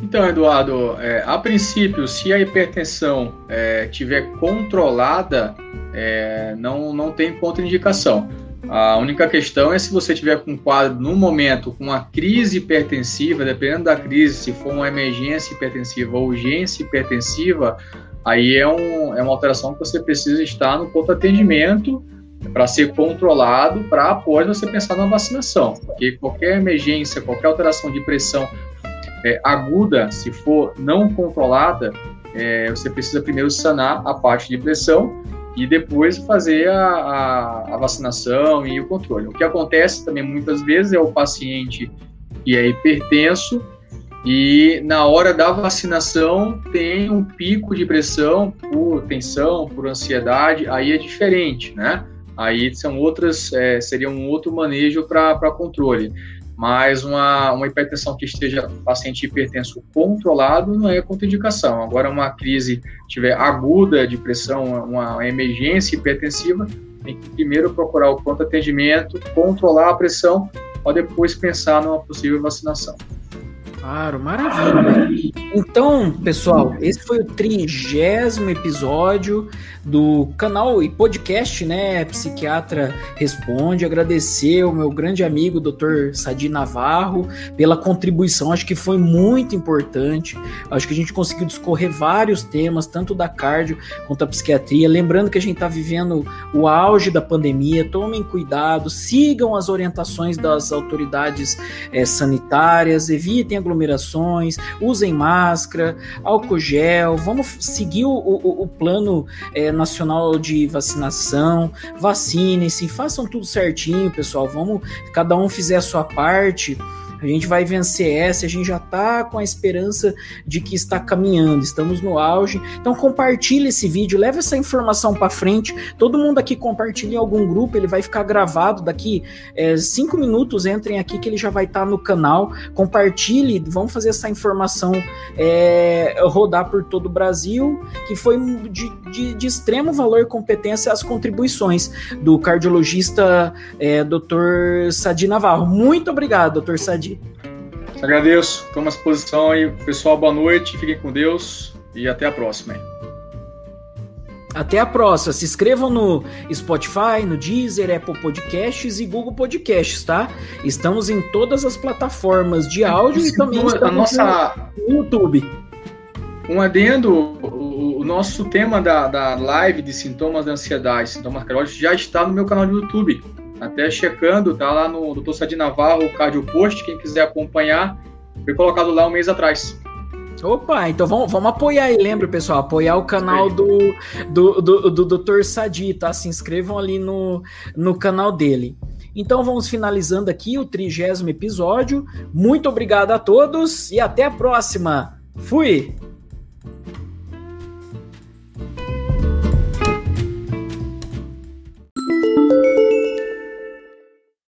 Então, Eduardo, é, a princípio, se a hipertensão é, tiver controlada, é, não, não tem contraindicação. A única questão é se você tiver com um quadro, no momento, com uma crise hipertensiva, dependendo da crise, se for uma emergência hipertensiva ou urgência hipertensiva, aí é, um, é uma alteração que você precisa estar no ponto atendimento para ser controlado, para após você pensar na vacinação. Porque qualquer emergência, qualquer alteração de pressão é, aguda, se for não controlada, é, você precisa primeiro sanar a parte de pressão e depois fazer a, a, a, vacinação e o controle. O que acontece também muitas vezes é o paciente que é hipertenso e na hora da vacinação tem um pico de pressão por tensão, por ansiedade, aí é diferente, né? Aí são outras, é, seria um outro manejo para controle mas uma, uma hipertensão que esteja paciente hipertenso controlado não é contraindicação. Agora, uma crise tiver aguda de pressão, uma emergência hipertensiva, tem que primeiro procurar o pronto atendimento, controlar a pressão, para depois pensar numa possível vacinação. Claro, maravilha. Então, pessoal, esse foi o trigésimo episódio do canal e podcast, né? Psiquiatra Responde. Agradecer ao meu grande amigo, Dr. Sadi Navarro, pela contribuição. Acho que foi muito importante. Acho que a gente conseguiu discorrer vários temas, tanto da cardio quanto da psiquiatria. Lembrando que a gente está vivendo o auge da pandemia. Tomem cuidado, sigam as orientações das autoridades é, sanitárias, evitem aglomerações, usem máscara, álcool gel. Vamos seguir o, o, o plano. É, Nacional de Vacinação, vacinem-se, façam tudo certinho, pessoal. Vamos, cada um fizer a sua parte. A gente vai vencer essa, a gente já está com a esperança de que está caminhando, estamos no auge. Então compartilhe esse vídeo, leve essa informação para frente. Todo mundo aqui compartilhe em algum grupo, ele vai ficar gravado daqui é, cinco minutos. Entrem aqui que ele já vai estar tá no canal. Compartilhe, vamos fazer essa informação é, rodar por todo o Brasil, que foi de, de, de extremo valor e competência as contribuições do cardiologista é, Dr. Sadi Navarro. Muito obrigado, Dr. Sadi. Agradeço, estou à disposição aí. Pessoal, boa noite, fiquem com Deus e até a próxima. Até a próxima. Se inscrevam no Spotify, no Deezer, Apple Podcasts e Google Podcasts, tá? Estamos em todas as plataformas de áudio e também a nossa... no YouTube. Um adendo, o, nosso tema da, da live de sintomas da ansiedade, sintomas cardiológicos, já está no meu canal do YouTube. Até checando, tá lá no Dr. Sadi Navarro, o Cardio Post, quem quiser acompanhar, foi colocado lá um mês atrás. Opa, então vamos, vamos apoiar aí, lembra, pessoal? Apoiar o canal do, do, do, do Dr. Sadi, tá? Se inscrevam ali no, no canal dele. Então vamos finalizando aqui o trigésimo episódio. Muito obrigado a todos e até a próxima. Fui!